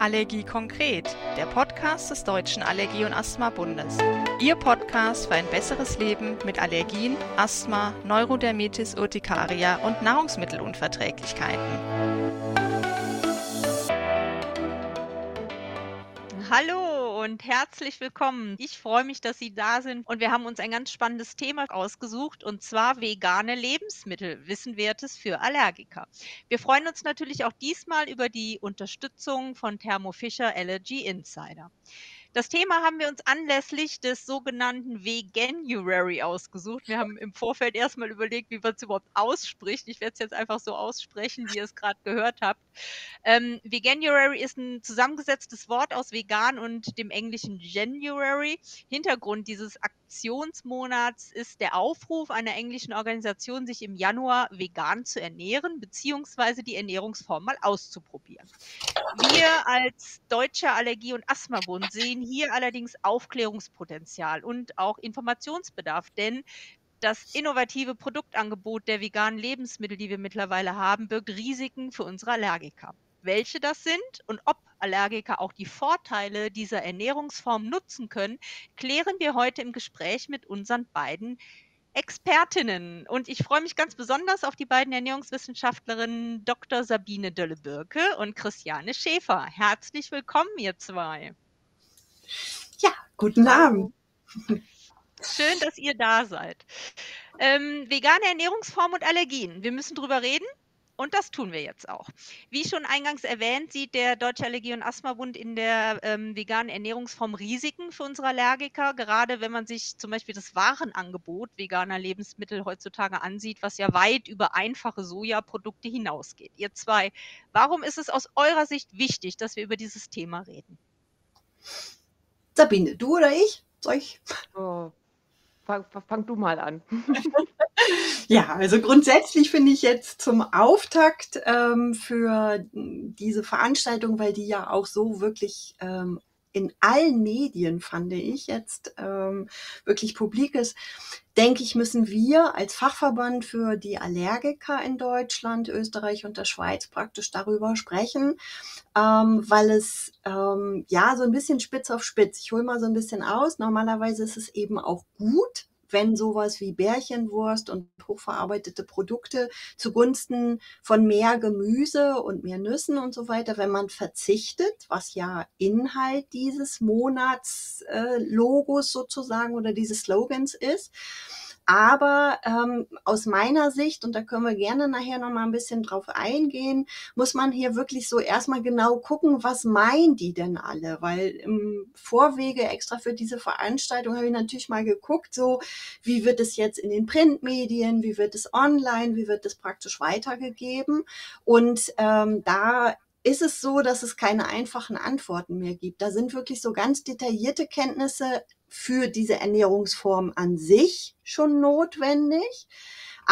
Allergie konkret, der Podcast des Deutschen Allergie- und Asthma-Bundes. Ihr Podcast für ein besseres Leben mit Allergien, Asthma, Neurodermitis Urtikaria und Nahrungsmittelunverträglichkeiten. Hallo und herzlich willkommen. Ich freue mich, dass Sie da sind und wir haben uns ein ganz spannendes Thema ausgesucht und zwar vegane Lebensmittel, Wissenwertes für Allergiker. Wir freuen uns natürlich auch diesmal über die Unterstützung von Thermo Fisher Allergy Insider. Das Thema haben wir uns anlässlich des sogenannten Veganuary ausgesucht. Wir haben im Vorfeld erstmal überlegt, wie man es überhaupt ausspricht. Ich werde es jetzt einfach so aussprechen, wie ihr es gerade gehört habt. Ähm, Veganuary ist ein zusammengesetztes Wort aus vegan und dem englischen January. Hintergrund dieses Aktionsmonats ist der Aufruf einer englischen Organisation, sich im Januar vegan zu ernähren, beziehungsweise die Ernährungsform mal auszuprobieren. Wir als Deutscher Allergie- und Asthmabund sehen hier allerdings Aufklärungspotenzial und auch Informationsbedarf, denn das innovative Produktangebot der veganen Lebensmittel, die wir mittlerweile haben, birgt Risiken für unsere Allergiker. Welche das sind und ob Allergiker auch die Vorteile dieser Ernährungsform nutzen können, klären wir heute im Gespräch mit unseren beiden Expertinnen. Und ich freue mich ganz besonders auf die beiden Ernährungswissenschaftlerinnen Dr. Sabine Dölle-Birke und Christiane Schäfer. Herzlich willkommen, ihr zwei. Ja, guten Abend. Schön, dass ihr da seid. Ähm, vegane Ernährungsform und Allergien. Wir müssen drüber reden. Und das tun wir jetzt auch. Wie schon eingangs erwähnt, sieht der Deutsche Allergie- und Asthmabund in der ähm, veganen Ernährungsform Risiken für unsere Allergiker, gerade wenn man sich zum Beispiel das Warenangebot veganer Lebensmittel heutzutage ansieht, was ja weit über einfache Sojaprodukte hinausgeht. Ihr zwei, warum ist es aus eurer Sicht wichtig, dass wir über dieses Thema reden? Sabine, du oder ich? Soll ich? Oh, fang, fang du mal an. ja, also grundsätzlich finde ich jetzt zum Auftakt ähm, für diese Veranstaltung, weil die ja auch so wirklich ähm, in allen Medien, fand ich jetzt, ähm, wirklich publik ist, denke ich, müssen wir als Fachverband für die Allergiker in Deutschland, Österreich und der Schweiz praktisch darüber sprechen, ähm, weil es ähm, ja so ein bisschen spitz auf spitz. Ich hole mal so ein bisschen aus. Normalerweise ist es eben auch gut, wenn sowas wie Bärchenwurst und hochverarbeitete Produkte zugunsten von mehr Gemüse und mehr Nüssen und so weiter, wenn man verzichtet, was ja Inhalt dieses Monatslogos äh, sozusagen oder dieses Slogans ist, aber ähm, aus meiner Sicht, und da können wir gerne nachher noch mal ein bisschen drauf eingehen, muss man hier wirklich so erstmal genau gucken, was meinen die denn alle? Weil im Vorwege extra für diese Veranstaltung habe ich natürlich mal geguckt, so wie wird es jetzt in den Printmedien, wie wird es online, wie wird es praktisch weitergegeben? Und ähm, da ist es so, dass es keine einfachen Antworten mehr gibt. Da sind wirklich so ganz detaillierte Kenntnisse für diese Ernährungsform an sich schon notwendig.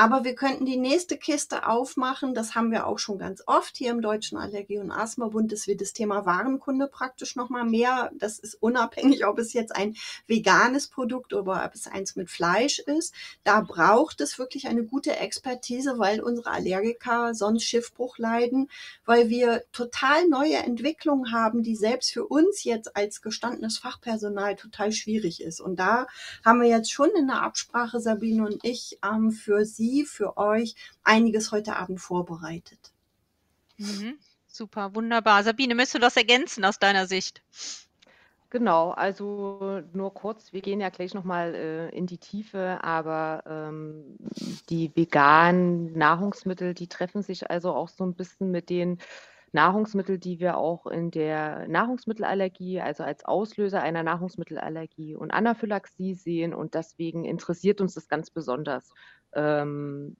Aber wir könnten die nächste Kiste aufmachen. Das haben wir auch schon ganz oft hier im Deutschen Allergie- und Asthma-Bund, dass wir das Thema Warenkunde praktisch nochmal mehr, das ist unabhängig, ob es jetzt ein veganes Produkt oder ob es eins mit Fleisch ist. Da braucht es wirklich eine gute Expertise, weil unsere Allergiker sonst Schiffbruch leiden, weil wir total neue Entwicklungen haben, die selbst für uns jetzt als gestandenes Fachpersonal total schwierig ist. Und da haben wir jetzt schon in der Absprache, Sabine und ich, ähm, für Sie Sie, für euch einiges heute Abend vorbereitet. Mhm. Super, wunderbar. Sabine, möchtest du das ergänzen aus deiner Sicht? Genau, also nur kurz, wir gehen ja gleich nochmal äh, in die Tiefe, aber ähm, die veganen Nahrungsmittel, die treffen sich also auch so ein bisschen mit den Nahrungsmittel, die wir auch in der Nahrungsmittelallergie, also als Auslöser einer Nahrungsmittelallergie und Anaphylaxie sehen. Und deswegen interessiert uns das ganz besonders, ähm,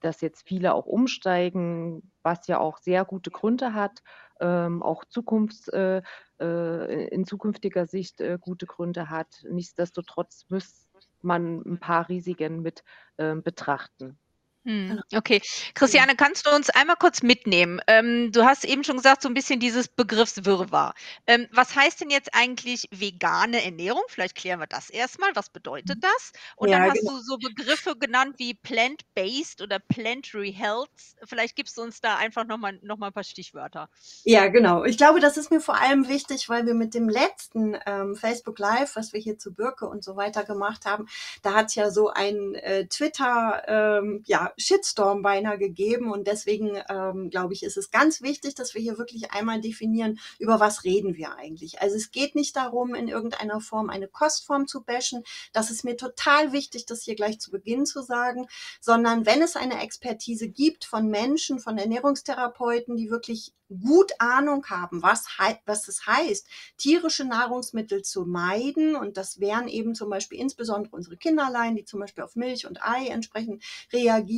dass jetzt viele auch umsteigen, was ja auch sehr gute Gründe hat, ähm, auch Zukunfts, äh, äh, in zukünftiger Sicht äh, gute Gründe hat. Nichtsdestotrotz muss man ein paar Risiken mit ähm, betrachten. Hm, genau. Okay. Christiane, kannst du uns einmal kurz mitnehmen? Ähm, du hast eben schon gesagt, so ein bisschen dieses Begriffswirrwarr. Ähm, was heißt denn jetzt eigentlich vegane Ernährung? Vielleicht klären wir das erstmal. Was bedeutet das? Und ja, dann hast genau. du so Begriffe genannt wie plant-based oder planetary health. Vielleicht gibst du uns da einfach nochmal noch mal ein paar Stichwörter. Ja, genau. Ich glaube, das ist mir vor allem wichtig, weil wir mit dem letzten ähm, Facebook Live, was wir hier zu Birke und so weiter gemacht haben, da hat es ja so ein äh, Twitter, ähm, Shitstorm beinahe gegeben. Und deswegen, ähm, glaube ich, ist es ganz wichtig, dass wir hier wirklich einmal definieren, über was reden wir eigentlich. Also es geht nicht darum, in irgendeiner Form eine Kostform zu bashen. Das ist mir total wichtig, das hier gleich zu Beginn zu sagen, sondern wenn es eine Expertise gibt von Menschen, von Ernährungstherapeuten, die wirklich gut Ahnung haben, was, was es heißt, tierische Nahrungsmittel zu meiden. Und das wären eben zum Beispiel insbesondere unsere Kinderlein, die zum Beispiel auf Milch und Ei entsprechend reagieren.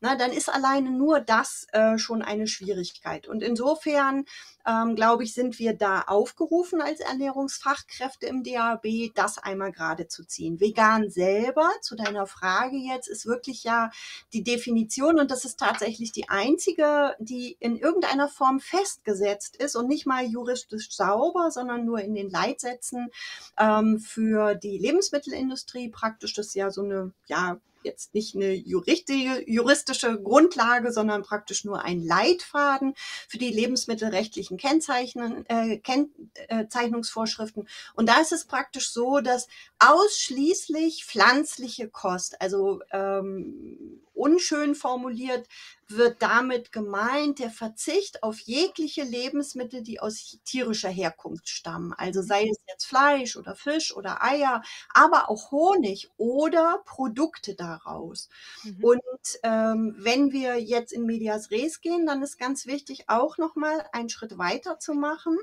Na, dann ist alleine nur das äh, schon eine Schwierigkeit. Und insofern ähm, glaube ich, sind wir da aufgerufen als Ernährungsfachkräfte im DAB, das einmal gerade zu ziehen. Vegan selber, zu deiner Frage jetzt, ist wirklich ja die Definition und das ist tatsächlich die einzige, die in irgendeiner Form festgesetzt ist und nicht mal juristisch sauber, sondern nur in den Leitsätzen ähm, für die Lebensmittelindustrie praktisch. Das ist ja so eine, ja, jetzt nicht eine juristische Grundlage, sondern praktisch nur ein Leitfaden für die lebensmittelrechtlichen Kennzeichnen, äh, Kennzeichnungsvorschriften. Und da ist es praktisch so, dass ausschließlich pflanzliche Kost, also ähm, unschön formuliert, wird damit gemeint der Verzicht auf jegliche Lebensmittel, die aus tierischer Herkunft stammen. Also sei es jetzt Fleisch oder Fisch oder Eier, aber auch Honig oder Produkte daraus. Mhm. Und ähm, wenn wir jetzt in Medias Res gehen, dann ist ganz wichtig, auch nochmal einen Schritt weiter zu machen,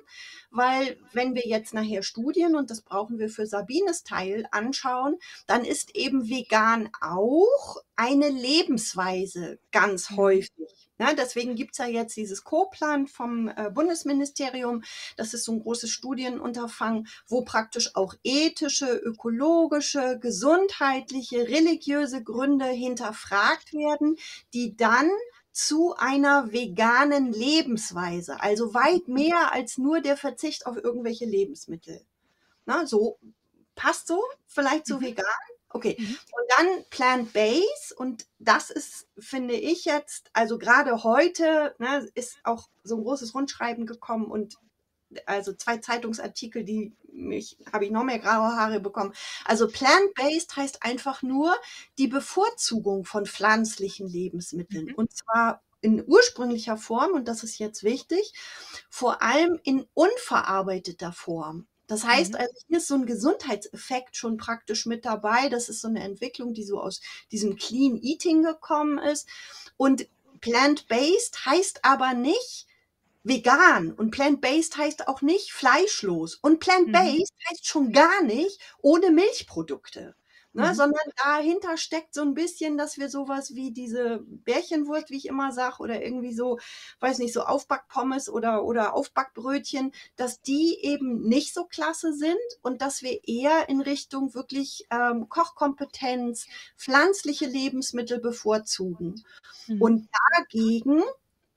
weil wenn wir jetzt nachher Studien, und das brauchen wir für Sabines Teil, anschauen, dann ist eben vegan auch eine Lebensweise ganz mhm. häufig. Ja, deswegen gibt's ja jetzt dieses Co-Plan vom äh, Bundesministerium. Das ist so ein großes Studienunterfangen, wo praktisch auch ethische, ökologische, gesundheitliche, religiöse Gründe hinterfragt werden, die dann zu einer veganen Lebensweise, also weit mhm. mehr als nur der Verzicht auf irgendwelche Lebensmittel. Na, so passt so vielleicht zu mhm. vegan, Okay, mhm. und dann Plant-Based und das ist, finde ich jetzt, also gerade heute ne, ist auch so ein großes Rundschreiben gekommen und also zwei Zeitungsartikel, die mich, habe ich noch mehr graue Haare bekommen. Also plant-based heißt einfach nur die Bevorzugung von pflanzlichen Lebensmitteln mhm. und zwar in ursprünglicher Form, und das ist jetzt wichtig, vor allem in unverarbeiteter Form. Das heißt, mhm. also hier ist so ein Gesundheitseffekt schon praktisch mit dabei. Das ist so eine Entwicklung, die so aus diesem Clean Eating gekommen ist. Und plant-based heißt aber nicht vegan. Und plant-based heißt auch nicht fleischlos. Und plant-based mhm. heißt schon gar nicht ohne Milchprodukte. Ne, mhm. sondern dahinter steckt so ein bisschen, dass wir sowas wie diese Bärchenwurst, wie ich immer sage, oder irgendwie so, weiß nicht, so Aufbackpommes oder, oder Aufbackbrötchen, dass die eben nicht so klasse sind und dass wir eher in Richtung wirklich ähm, Kochkompetenz, pflanzliche Lebensmittel bevorzugen. Mhm. Und dagegen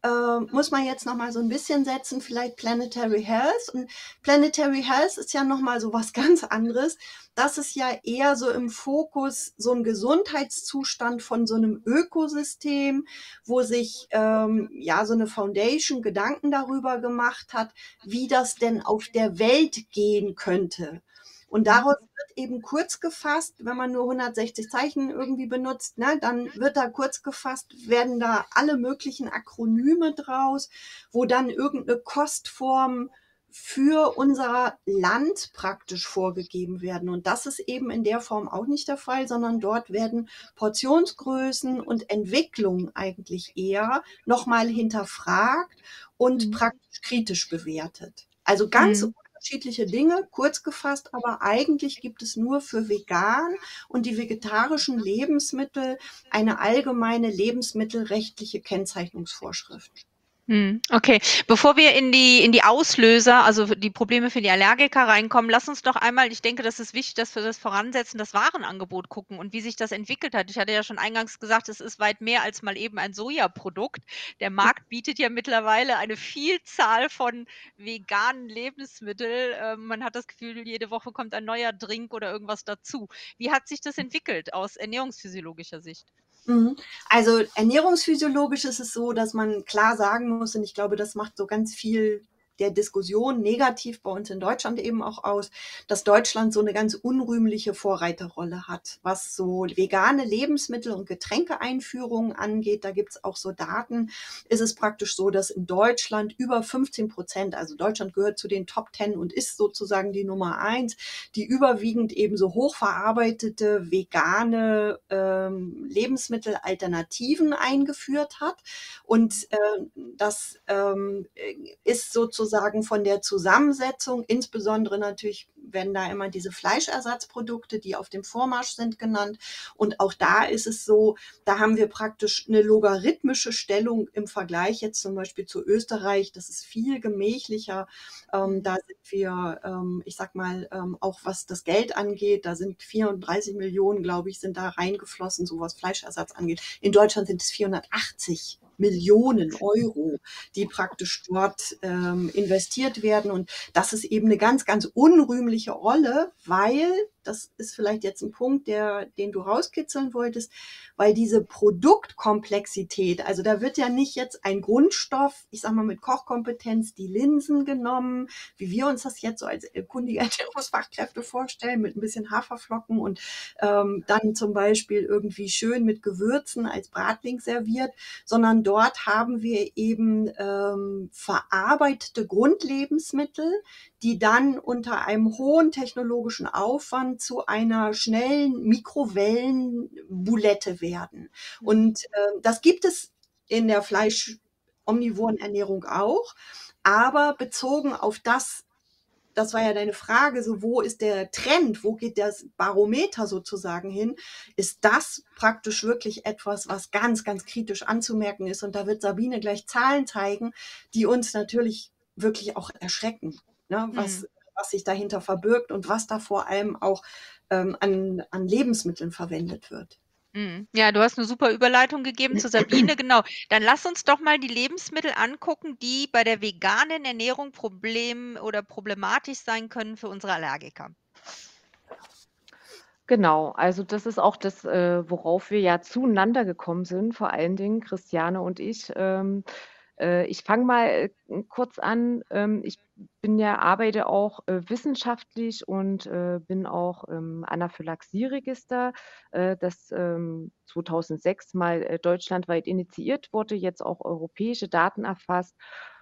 äh, muss man jetzt noch mal so ein bisschen setzen, vielleicht Planetary Health. Und Planetary Health ist ja noch mal so was ganz anderes. Das ist ja eher so im Fokus so ein Gesundheitszustand von so einem Ökosystem, wo sich ähm, ja so eine Foundation Gedanken darüber gemacht hat, wie das denn auf der Welt gehen könnte. Und daraus wird eben kurz gefasst, wenn man nur 160 Zeichen irgendwie benutzt, ne, dann wird da kurz gefasst, werden da alle möglichen Akronyme draus, wo dann irgendeine Kostform für unser Land praktisch vorgegeben werden. Und das ist eben in der Form auch nicht der Fall, sondern dort werden Portionsgrößen und Entwicklung eigentlich eher nochmal hinterfragt und mhm. praktisch kritisch bewertet. Also ganz mhm unterschiedliche Dinge, kurz gefasst, aber eigentlich gibt es nur für vegan und die vegetarischen Lebensmittel eine allgemeine lebensmittelrechtliche Kennzeichnungsvorschrift. Hm, okay, bevor wir in die, in die Auslöser, also die Probleme für die Allergiker reinkommen, lass uns doch einmal, ich denke, das ist wichtig, dass wir das voransetzen, das Warenangebot gucken und wie sich das entwickelt hat. Ich hatte ja schon eingangs gesagt, es ist weit mehr als mal eben ein Sojaprodukt. Der Markt bietet ja mittlerweile eine Vielzahl von veganen Lebensmitteln. Ähm, man hat das Gefühl, jede Woche kommt ein neuer Drink oder irgendwas dazu. Wie hat sich das entwickelt aus ernährungsphysiologischer Sicht? Mhm. Also ernährungsphysiologisch ist es so, dass man klar sagen muss, und ich glaube, das macht so ganz viel der Diskussion negativ bei uns in Deutschland eben auch aus, dass Deutschland so eine ganz unrühmliche Vorreiterrolle hat, was so vegane Lebensmittel und Getränkeeinführungen angeht. Da gibt's auch so Daten. Ist es praktisch so, dass in Deutschland über 15 Prozent, also Deutschland gehört zu den Top 10 und ist sozusagen die Nummer eins, die überwiegend eben so hochverarbeitete vegane ähm, Lebensmittelalternativen eingeführt hat. Und äh, das ähm, ist sozusagen sozusagen von der Zusammensetzung, insbesondere natürlich werden da immer diese Fleischersatzprodukte, die auf dem Vormarsch sind, genannt. Und auch da ist es so, da haben wir praktisch eine logarithmische Stellung im Vergleich jetzt zum Beispiel zu Österreich. Das ist viel gemächlicher. Ähm, da sind wir, ähm, ich sag mal, ähm, auch was das Geld angeht, da sind 34 Millionen, glaube ich, sind da reingeflossen, so was Fleischersatz angeht. In Deutschland sind es 480 Millionen Euro, die praktisch dort ähm, investiert werden. Und das ist eben eine ganz, ganz unrühmliche Rolle, weil das ist vielleicht jetzt ein Punkt, der, den du rauskitzeln wolltest, weil diese Produktkomplexität, also da wird ja nicht jetzt ein Grundstoff, ich sag mal mit Kochkompetenz, die Linsen genommen, wie wir uns das jetzt so als kundige Ernährungsfachkräfte vorstellen, mit ein bisschen Haferflocken und ähm, dann zum Beispiel irgendwie schön mit Gewürzen als Bratling serviert, sondern dort haben wir eben ähm, verarbeitete Grundlebensmittel, die dann unter einem hohen technologischen Aufwand zu einer schnellen Mikrowellenboulette werden. Und äh, das gibt es in der fleischomnivoren Ernährung auch, aber bezogen auf das, das war ja deine Frage, so wo ist der Trend, wo geht das Barometer sozusagen hin, ist das praktisch wirklich etwas, was ganz, ganz kritisch anzumerken ist. Und da wird Sabine gleich Zahlen zeigen, die uns natürlich wirklich auch erschrecken ne, was, mhm. Was sich dahinter verbirgt und was da vor allem auch ähm, an, an Lebensmitteln verwendet wird. Mhm. Ja, du hast eine super Überleitung gegeben zu Sabine, genau. Dann lass uns doch mal die Lebensmittel angucken, die bei der veganen Ernährung Problem oder problematisch sein können für unsere Allergiker. Genau, also das ist auch das, äh, worauf wir ja zueinander gekommen sind, vor allen Dingen Christiane und ich. Äh, ich fange mal äh, kurz an. Ähm, ich bin ja, arbeite auch äh, wissenschaftlich und bin auch im Anaphylaxie-Register, das 2006 ähm, mal deutschlandweit initiiert wurde, jetzt auch europäische Daten erfasst.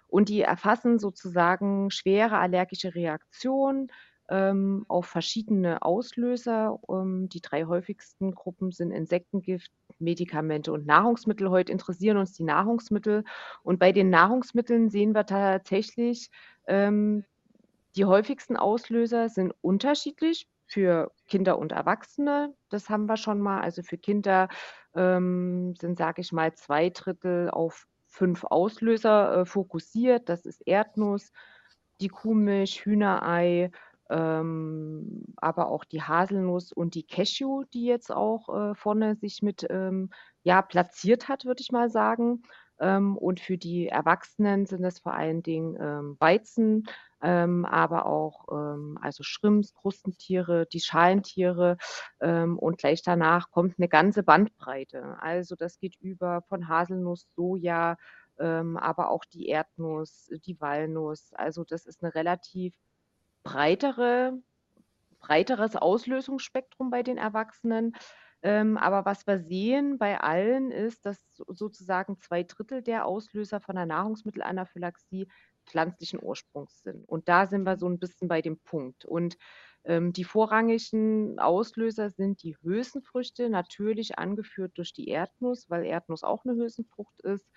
Und die erfassen sozusagen schwere allergische Reaktionen, ähm, auf verschiedene Auslöser. Ähm, die drei häufigsten Gruppen sind Insektengift, Medikamente und Nahrungsmittel. Heute interessieren uns die Nahrungsmittel. Und bei den Nahrungsmitteln sehen wir tatsächlich, ähm, die häufigsten Auslöser sind unterschiedlich für Kinder und Erwachsene. Das haben wir schon mal. Also für Kinder ähm, sind, sage ich mal, zwei Drittel auf fünf Auslöser äh, fokussiert. Das ist Erdnuss, die Kuhmilch, Hühnerei, ähm, aber auch die Haselnuss und die Cashew, die jetzt auch äh, vorne sich mit ähm, ja, platziert hat, würde ich mal sagen. Ähm, und für die Erwachsenen sind es vor allen Dingen ähm, Weizen, ähm, aber auch ähm, also Schrimps, Krustentiere, die Schalentiere und gleich danach kommt eine ganze Bandbreite. Also das geht über von Haselnuss, Soja, aber auch die Erdnuss, die Walnuss. Also das ist eine relativ breitere, breiteres Auslösungsspektrum bei den Erwachsenen. Ähm, aber was wir sehen bei allen ist, dass sozusagen zwei Drittel der Auslöser von der Nahrungsmittelanaphylaxie pflanzlichen Ursprungs sind. Und da sind wir so ein bisschen bei dem Punkt. Und ähm, die vorrangigen Auslöser sind die Hülsenfrüchte, natürlich angeführt durch die Erdnuss, weil Erdnuss auch eine Hülsenfrucht ist.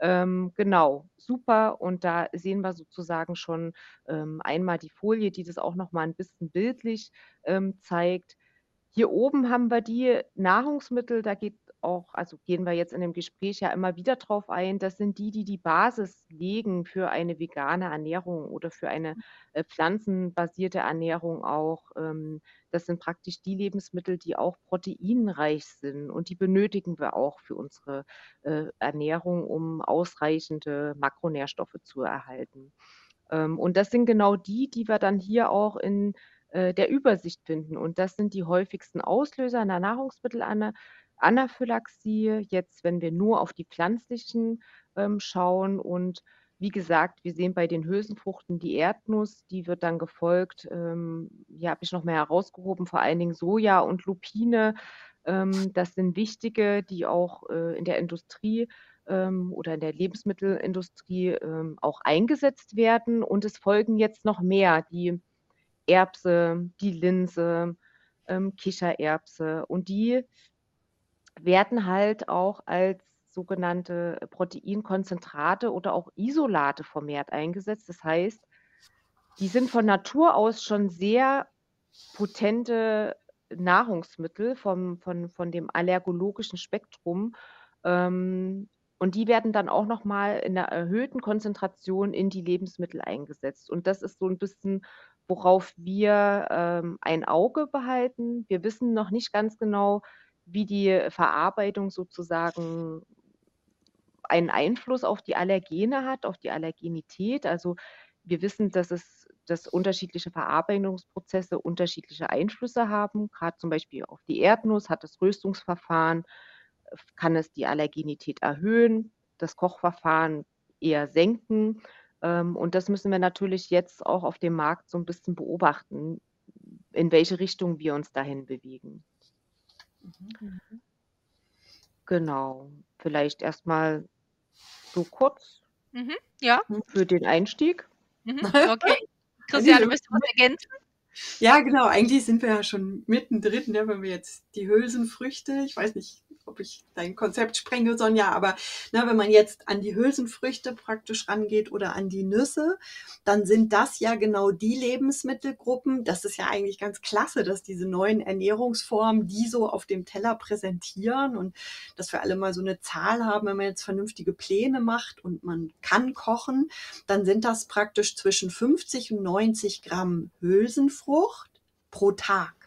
Ähm, genau, super. Und da sehen wir sozusagen schon ähm, einmal die Folie, die das auch noch mal ein bisschen bildlich ähm, zeigt. Hier oben haben wir die Nahrungsmittel, da geht auch, also gehen wir jetzt in dem Gespräch ja immer wieder drauf ein, das sind die, die die Basis legen für eine vegane Ernährung oder für eine äh, pflanzenbasierte Ernährung auch. Ähm, das sind praktisch die Lebensmittel, die auch proteinreich sind und die benötigen wir auch für unsere äh, Ernährung, um ausreichende Makronährstoffe zu erhalten. Ähm, und das sind genau die, die wir dann hier auch in äh, der Übersicht finden. Und das sind die häufigsten Auslöser einer Nahrungsmittelanaphylaxie. Jetzt, wenn wir nur auf die pflanzlichen ähm, schauen und wie gesagt, wir sehen bei den Hülsenfruchten die Erdnuss, die wird dann gefolgt, ähm, hier habe ich noch mehr herausgehoben, vor allen Dingen Soja und Lupine. Ähm, das sind wichtige, die auch äh, in der Industrie ähm, oder in der Lebensmittelindustrie ähm, auch eingesetzt werden. Und es folgen jetzt noch mehr, die Erbse, die Linse, ähm, Kichererbse. Und die werden halt auch als sogenannte Proteinkonzentrate oder auch Isolate vermehrt eingesetzt. Das heißt, die sind von Natur aus schon sehr potente Nahrungsmittel vom, von, von dem allergologischen Spektrum. Ähm, und die werden dann auch nochmal in einer erhöhten Konzentration in die Lebensmittel eingesetzt. Und das ist so ein bisschen worauf wir ähm, ein Auge behalten. Wir wissen noch nicht ganz genau, wie die Verarbeitung sozusagen einen Einfluss auf die Allergene hat, auf die Allergenität. Also wir wissen, dass es dass unterschiedliche Verarbeitungsprozesse unterschiedliche Einflüsse haben. Gerade zum Beispiel auf die Erdnuss hat das Röstungsverfahren, kann es die Allergenität erhöhen, das Kochverfahren eher senken. Ähm, und das müssen wir natürlich jetzt auch auf dem Markt so ein bisschen beobachten, in welche Richtung wir uns dahin bewegen. Mhm. Genau. Vielleicht erstmal so kurz mhm. ja. für den Einstieg. Mhm. Okay. Christian, du möchtest was ergänzen? Ja, genau. Eigentlich sind wir ja schon mittendrin, ne, wenn wir jetzt die Hülsenfrüchte, ich weiß nicht, ob ich dein Konzept sprenge, Sonja, aber ne, wenn man jetzt an die Hülsenfrüchte praktisch rangeht oder an die Nüsse, dann sind das ja genau die Lebensmittelgruppen. Das ist ja eigentlich ganz klasse, dass diese neuen Ernährungsformen die so auf dem Teller präsentieren und dass wir alle mal so eine Zahl haben, wenn man jetzt vernünftige Pläne macht und man kann kochen, dann sind das praktisch zwischen 50 und 90 Gramm Hülsenfrucht pro Tag.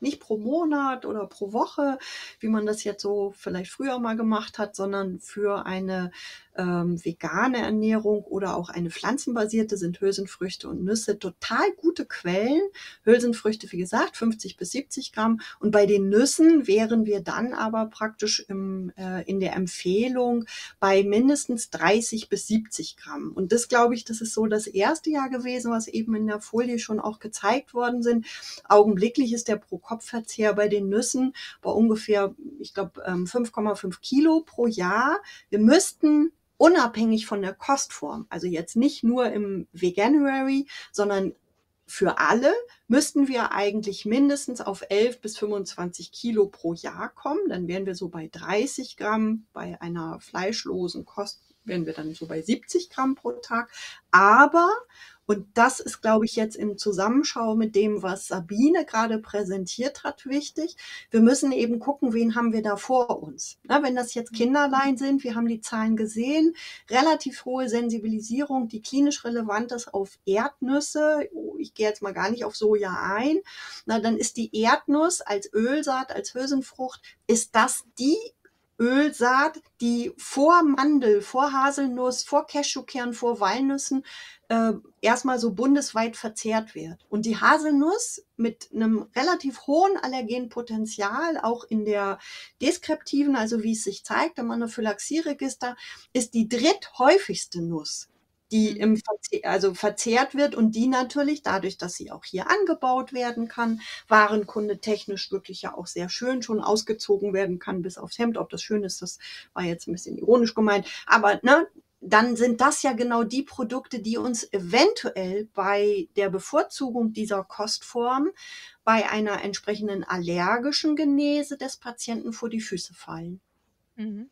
Nicht pro Monat oder pro Woche, wie man das jetzt so vielleicht früher mal gemacht hat, sondern für eine ähm, vegane Ernährung oder auch eine pflanzenbasierte sind Hülsenfrüchte und Nüsse total gute Quellen. Hülsenfrüchte, wie gesagt, 50 bis 70 Gramm. Und bei den Nüssen wären wir dann aber praktisch im, äh, in der Empfehlung bei mindestens 30 bis 70 Gramm. Und das glaube ich, das ist so das erste Jahr gewesen, was eben in der Folie schon auch gezeigt worden sind. Augenblicklich ist der Pro-Kopf-Verzehr bei den Nüssen bei ungefähr, ich glaube, 5,5 ähm, Kilo pro Jahr. Wir müssten unabhängig von der Kostform, also jetzt nicht nur im Veganuary, sondern für alle müssten wir eigentlich mindestens auf 11 bis 25 Kilo pro Jahr kommen. Dann wären wir so bei 30 Gramm. Bei einer fleischlosen Kost wären wir dann so bei 70 Gramm pro Tag. Aber und das ist, glaube ich, jetzt im Zusammenschau mit dem, was Sabine gerade präsentiert hat, wichtig. Wir müssen eben gucken, wen haben wir da vor uns. Na, wenn das jetzt mhm. Kinderlein sind, wir haben die Zahlen gesehen, relativ hohe Sensibilisierung, die klinisch relevant ist auf Erdnüsse. Oh, ich gehe jetzt mal gar nicht auf Soja ein. Na, dann ist die Erdnuss als Ölsaat, als Hülsenfrucht, ist das die Ölsaat, die vor Mandel, vor Haselnuss, vor Cashewkern, vor Walnüssen äh, erstmal so bundesweit verzehrt wird. Und die Haselnuss mit einem relativ hohen Allergenpotenzial, auch in der deskriptiven, also wie es sich zeigt im Anaphylaxieregister, ist die dritthäufigste Nuss die mhm. im Verzehr, also verzehrt wird und die natürlich dadurch, dass sie auch hier angebaut werden kann, Warenkunde technisch wirklich ja auch sehr schön schon ausgezogen werden kann bis aufs Hemd. Ob das schön ist, das war jetzt ein bisschen ironisch gemeint. Aber ne, dann sind das ja genau die Produkte, die uns eventuell bei der Bevorzugung dieser Kostform bei einer entsprechenden allergischen Genese des Patienten vor die Füße fallen. Mhm.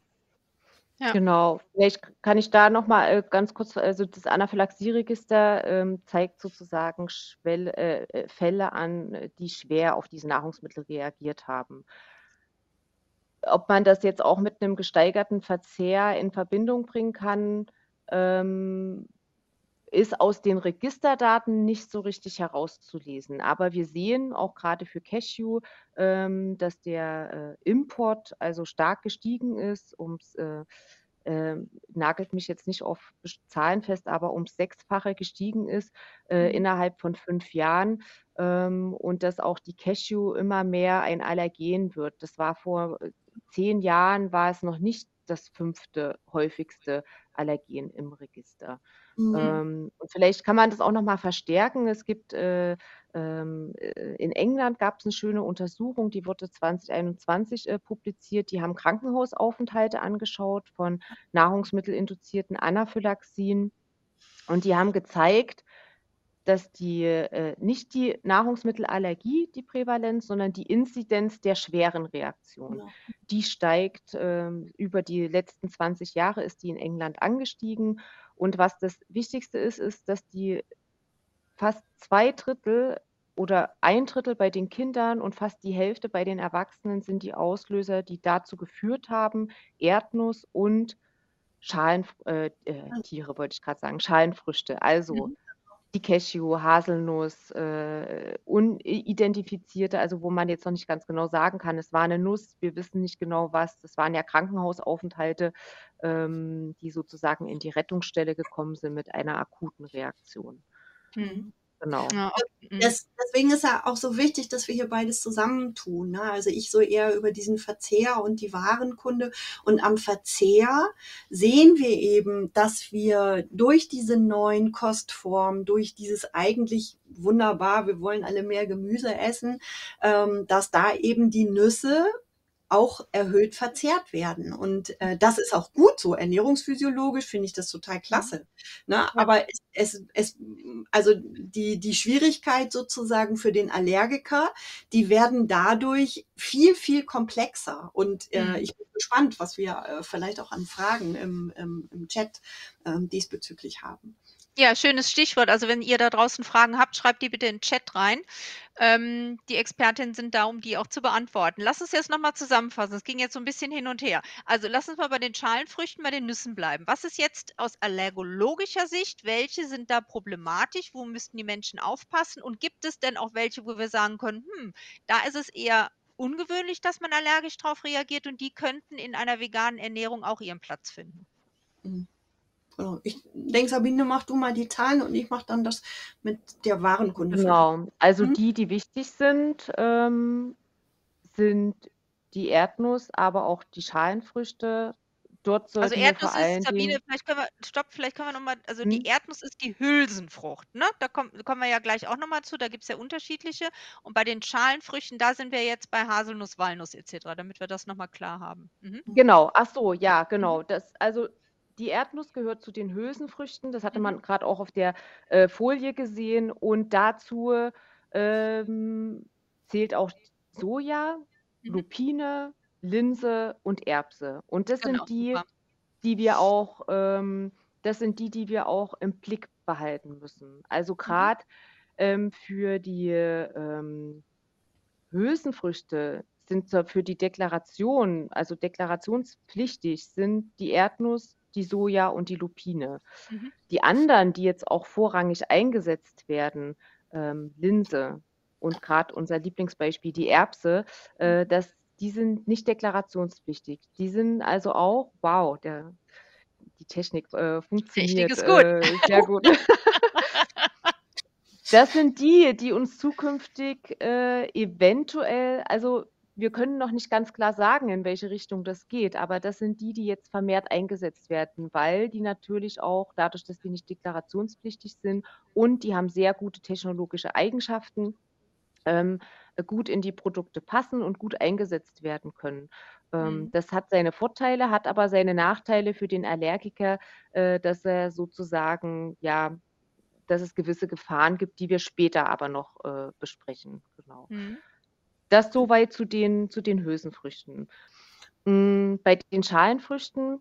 Ja. Genau. Vielleicht kann ich da noch mal äh, ganz kurz, also das Anaphylaxieregister ähm, zeigt sozusagen Schwell, äh, äh Fälle an, die schwer auf diese Nahrungsmittel reagiert haben. Ob man das jetzt auch mit einem gesteigerten Verzehr in Verbindung bringen kann, ähm, ist aus den Registerdaten nicht so richtig herauszulesen. Aber wir sehen auch gerade für Cashew, ähm, dass der äh, Import also stark gestiegen ist, ums äh, äh, nagelt mich jetzt nicht auf Zahlen fest, aber ums Sechsfache gestiegen ist äh, mhm. innerhalb von fünf Jahren ähm, und dass auch die Cashew immer mehr ein Allergen wird. Das war vor äh, zehn Jahren, war es noch nicht das fünfte häufigste Allergen im Register. Mhm. Ähm, und vielleicht kann man das auch noch mal verstärken. Es gibt äh, in England gab es eine schöne Untersuchung, die wurde 2021 äh, publiziert. Die haben Krankenhausaufenthalte angeschaut von nahrungsmittelinduzierten Anaphylaxien und die haben gezeigt, dass die äh, nicht die Nahrungsmittelallergie die Prävalenz, sondern die Inzidenz der schweren Reaktionen. Ja. Die steigt äh, über die letzten 20 Jahre ist die in England angestiegen und was das Wichtigste ist, ist, dass die fast zwei Drittel oder ein Drittel bei den Kindern und fast die Hälfte bei den Erwachsenen sind die Auslöser, die dazu geführt haben, Erdnuss und Schalentiere, äh, äh, wollte ich gerade sagen, Schalenfrüchte. Also mhm. die Cashew, Haselnuss, äh, unidentifizierte, also wo man jetzt noch nicht ganz genau sagen kann, es war eine Nuss, wir wissen nicht genau was, das waren ja Krankenhausaufenthalte, ähm, die sozusagen in die Rettungsstelle gekommen sind mit einer akuten Reaktion. Mhm. Genau. Ja, mhm. das, deswegen ist ja auch so wichtig, dass wir hier beides zusammentun. Ne? Also ich so eher über diesen Verzehr und die Warenkunde. Und am Verzehr sehen wir eben, dass wir durch diese neuen Kostformen, durch dieses eigentlich wunderbar, wir wollen alle mehr Gemüse essen, ähm, dass da eben die Nüsse auch erhöht verzehrt werden. Und äh, das ist auch gut so. Ernährungsphysiologisch finde ich das total klasse. Ne? Aber es, es, es, also die, die Schwierigkeit sozusagen für den Allergiker, die werden dadurch viel, viel komplexer. Und äh, mhm. ich bin gespannt, was wir äh, vielleicht auch an Fragen im, im, im Chat äh, diesbezüglich haben. Ja, schönes Stichwort. Also wenn ihr da draußen Fragen habt, schreibt die bitte in den Chat rein. Ähm, die Expertinnen sind da, um die auch zu beantworten. Lass uns jetzt nochmal zusammenfassen. Es ging jetzt so ein bisschen hin und her. Also lass uns mal bei den Schalenfrüchten, bei den Nüssen bleiben. Was ist jetzt aus allergologischer Sicht? Welche sind da problematisch? Wo müssten die Menschen aufpassen? Und gibt es denn auch welche, wo wir sagen können, hm, da ist es eher ungewöhnlich, dass man allergisch darauf reagiert und die könnten in einer veganen Ernährung auch ihren Platz finden? Mhm. Genau. Ich denke, Sabine, mach du mal die Zahlen und ich mache dann das mit der Warenkunde. Genau. Also hm? die, die wichtig sind, ähm, sind die Erdnuss, aber auch die Schalenfrüchte. Dort also Erdnuss ist, Sabine, vielleicht können wir, stopp, vielleicht können wir nochmal, also hm? die Erdnuss ist die Hülsenfrucht, ne? Da kommen, kommen wir ja gleich auch nochmal zu, da gibt es ja unterschiedliche. Und bei den Schalenfrüchten, da sind wir jetzt bei Haselnuss, Walnuss etc., damit wir das nochmal klar haben. Mhm. Genau, ach so, ja, genau. Mhm. Das, also die Erdnuss gehört zu den Hülsenfrüchten. Das hatte man mhm. gerade auch auf der äh, Folie gesehen. Und dazu ähm, zählt auch Soja, mhm. Lupine, Linse und Erbse. Und das genau, sind die, super. die wir auch, ähm, das sind die, die wir auch im Blick behalten müssen. Also gerade mhm. ähm, für die ähm, Hülsenfrüchte sind für die Deklaration, also deklarationspflichtig, sind die Erdnuss, die Soja und die Lupine. Mhm. Die anderen, die jetzt auch vorrangig eingesetzt werden, ähm, Linse und gerade unser Lieblingsbeispiel, die Erbse, äh, mhm. das, die sind nicht deklarationspflichtig. Die sind also auch, wow, der, die Technik äh, funktioniert. Technik ist gut. Äh, sehr gut. das sind die, die uns zukünftig äh, eventuell, also wir können noch nicht ganz klar sagen, in welche Richtung das geht, aber das sind die, die jetzt vermehrt eingesetzt werden, weil die natürlich auch dadurch, dass die nicht deklarationspflichtig sind und die haben sehr gute technologische Eigenschaften, ähm, gut in die Produkte passen und gut eingesetzt werden können. Ähm, mhm. Das hat seine Vorteile, hat aber seine Nachteile für den Allergiker, äh, dass er sozusagen, ja, dass es gewisse Gefahren gibt, die wir später aber noch äh, besprechen. Genau. Mhm. Das soweit zu den, zu den Hülsenfrüchten. Mm, bei den Schalenfrüchten,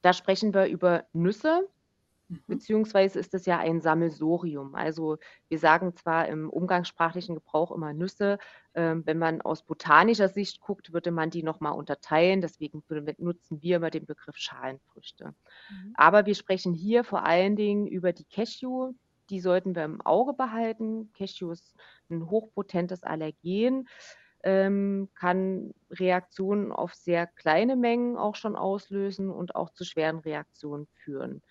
da sprechen wir über Nüsse. Mhm. Beziehungsweise ist es ja ein Sammelsorium. Also wir sagen zwar im umgangssprachlichen Gebrauch immer Nüsse, ähm, wenn man aus botanischer Sicht guckt, würde man die nochmal unterteilen. Deswegen nutzen wir immer den Begriff Schalenfrüchte. Mhm. Aber wir sprechen hier vor allen Dingen über die Cashew. Die sollten wir im Auge behalten. Cashew ist ein hochpotentes Allergen ähm, kann Reaktionen auf sehr kleine Mengen auch schon auslösen und auch zu schweren Reaktionen führen.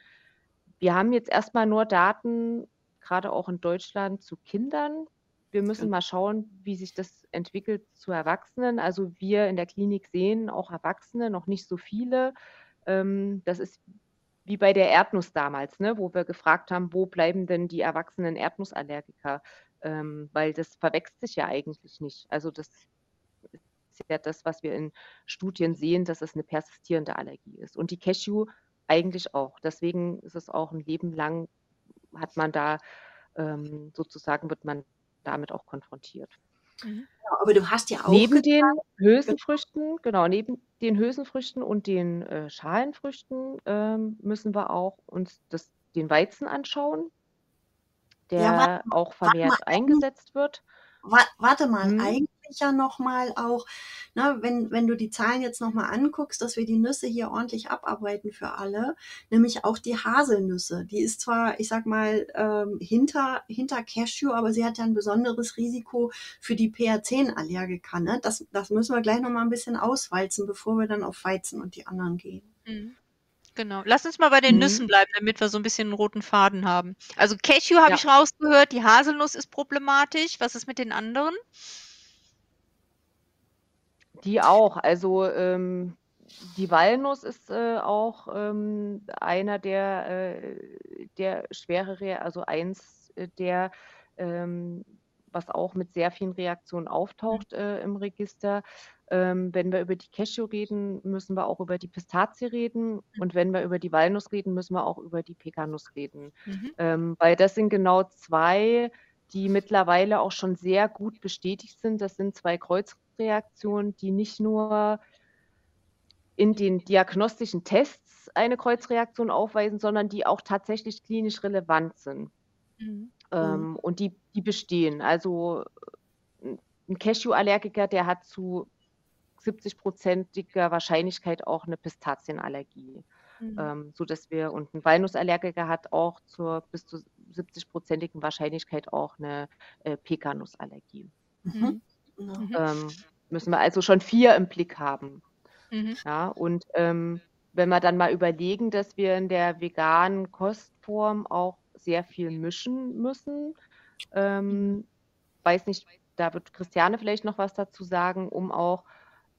Wir haben jetzt erstmal nur Daten, gerade auch in Deutschland, zu Kindern. Wir müssen mal schauen, wie sich das entwickelt zu Erwachsenen. Also wir in der Klinik sehen auch Erwachsene, noch nicht so viele. Ähm, das ist wie bei der Erdnuss damals, ne, wo wir gefragt haben, wo bleiben denn die erwachsenen Erdnussallergiker? ähm, weil das verwechselt sich ja eigentlich nicht. Also das ist ja das, was wir in Studien sehen, dass es eine persistierende Allergie ist. Und die Cashew eigentlich auch. Deswegen ist es auch ein Leben lang, hat man da ähm, sozusagen, wird man damit auch konfrontiert. Mhm. Ja, aber du hast ja auch. Neben den Hülsenfrüchten, genau, neben den Hülsenfrüchten und den äh, Schalenfrüchten ähm, müssen wir auch uns das, den Weizen anschauen der ja, warte, auch vermehrt mal, eingesetzt wird. Warte mal, hm. eigentlich ja nochmal auch, ne, wenn, wenn du die Zahlen jetzt nochmal anguckst, dass wir die Nüsse hier ordentlich abarbeiten für alle, nämlich auch die Haselnüsse. Die ist zwar, ich sag mal, ähm, hinter, hinter Cashew, aber sie hat ja ein besonderes Risiko für die PA10-Allergiker. Ne? Das, das müssen wir gleich nochmal ein bisschen auswalzen, bevor wir dann auf Weizen und die anderen gehen. Mhm. Genau. Lass uns mal bei den mhm. Nüssen bleiben, damit wir so ein bisschen einen roten Faden haben. Also Cashew habe ja. ich rausgehört, die Haselnuss ist problematisch. Was ist mit den anderen? Die auch. Also ähm, die Walnuss ist äh, auch ähm, einer der, äh, der schwerere, also eins der, ähm, was auch mit sehr vielen Reaktionen auftaucht äh, im Register. Ähm, wenn wir über die Cashew reden, müssen wir auch über die Pistazie reden. Mhm. Und wenn wir über die Walnuss reden, müssen wir auch über die Pekanuss reden. Mhm. Ähm, weil das sind genau zwei, die mittlerweile auch schon sehr gut bestätigt sind. Das sind zwei Kreuzreaktionen, die nicht nur in den diagnostischen Tests eine Kreuzreaktion aufweisen, sondern die auch tatsächlich klinisch relevant sind. Mhm. Ähm, und die, die bestehen. Also ein Cashew-Allergiker, der hat zu 70-prozentiger Wahrscheinlichkeit auch eine Pistazienallergie. Mhm. Ähm, so dass wir, und ein Walnussallergiker hat auch zur bis zu 70-prozentigen Wahrscheinlichkeit auch eine äh, Pekanussallergie. Mhm. Mhm. Ähm, müssen wir also schon vier im Blick haben. Mhm. Ja, und ähm, wenn wir dann mal überlegen, dass wir in der veganen Kostform auch sehr viel mischen müssen, ähm, weiß nicht, da wird Christiane vielleicht noch was dazu sagen, um auch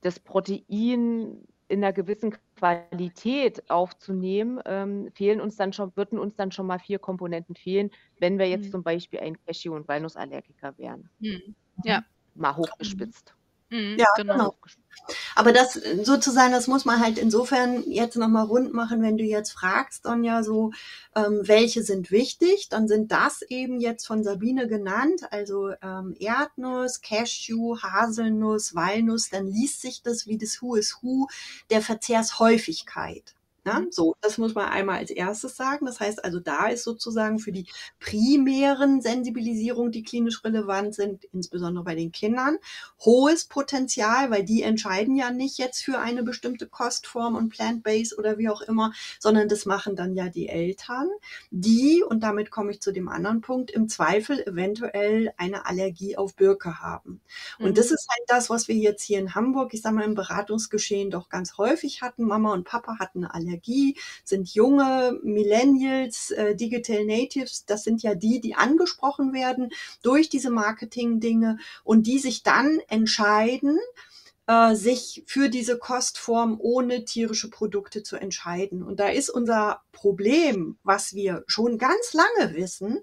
das Protein in einer gewissen Qualität aufzunehmen, ähm, fehlen uns dann schon, würden uns dann schon mal vier Komponenten fehlen, wenn wir jetzt mhm. zum Beispiel ein Cashew- und Walnussallergiker wären. Mhm. Ja. Mal hochgespitzt. Mhm, ja, genau. genau. Aber das sozusagen, das muss man halt insofern jetzt nochmal rund machen, wenn du jetzt fragst, Donja, so, ähm, welche sind wichtig, dann sind das eben jetzt von Sabine genannt, also ähm, Erdnuss, Cashew, Haselnuss, Walnuss, dann liest sich das wie das Who is Who der Verzehrshäufigkeit. Ne? so, das muss man einmal als erstes sagen. Das heißt also, da ist sozusagen für die primären Sensibilisierungen, die klinisch relevant sind, insbesondere bei den Kindern, hohes Potenzial, weil die entscheiden ja nicht jetzt für eine bestimmte Kostform und Plant-Based oder wie auch immer, sondern das machen dann ja die Eltern, die, und damit komme ich zu dem anderen Punkt, im Zweifel eventuell eine Allergie auf Birke haben. Und mhm. das ist halt das, was wir jetzt hier in Hamburg, ich sage mal, im Beratungsgeschehen doch ganz häufig hatten. Mama und Papa hatten eine Allergie Energie, sind junge Millennials, äh, Digital Natives, das sind ja die, die angesprochen werden durch diese Marketing-Dinge und die sich dann entscheiden, äh, sich für diese Kostform ohne tierische Produkte zu entscheiden. Und da ist unser Problem, was wir schon ganz lange wissen,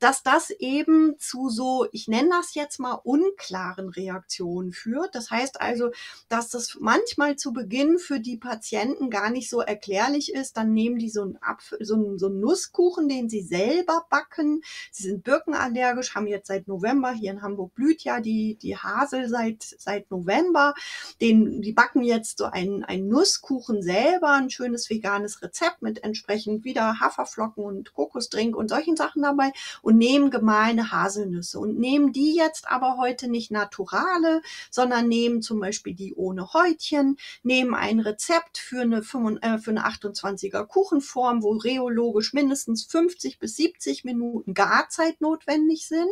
dass das eben zu so, ich nenne das jetzt mal unklaren Reaktionen führt. Das heißt also, dass das manchmal zu Beginn für die Patienten gar nicht so erklärlich ist. Dann nehmen die so einen, Apfel, so einen, so einen Nusskuchen, den sie selber backen. Sie sind birkenallergisch, haben jetzt seit November, hier in Hamburg blüht ja die, die Hasel seit, seit November. Den, die backen jetzt so einen, einen Nusskuchen selber, ein schönes veganes Rezept mit entsprechend wieder Haferflocken und Kokosdrink und solchen Sachen dabei und nehmen gemahlene Haselnüsse und nehmen die jetzt aber heute nicht naturale, sondern nehmen zum Beispiel die ohne Häutchen, nehmen ein Rezept für eine, 5, äh, 28er Kuchenform, wo rheologisch mindestens 50 bis 70 Minuten Garzeit notwendig sind.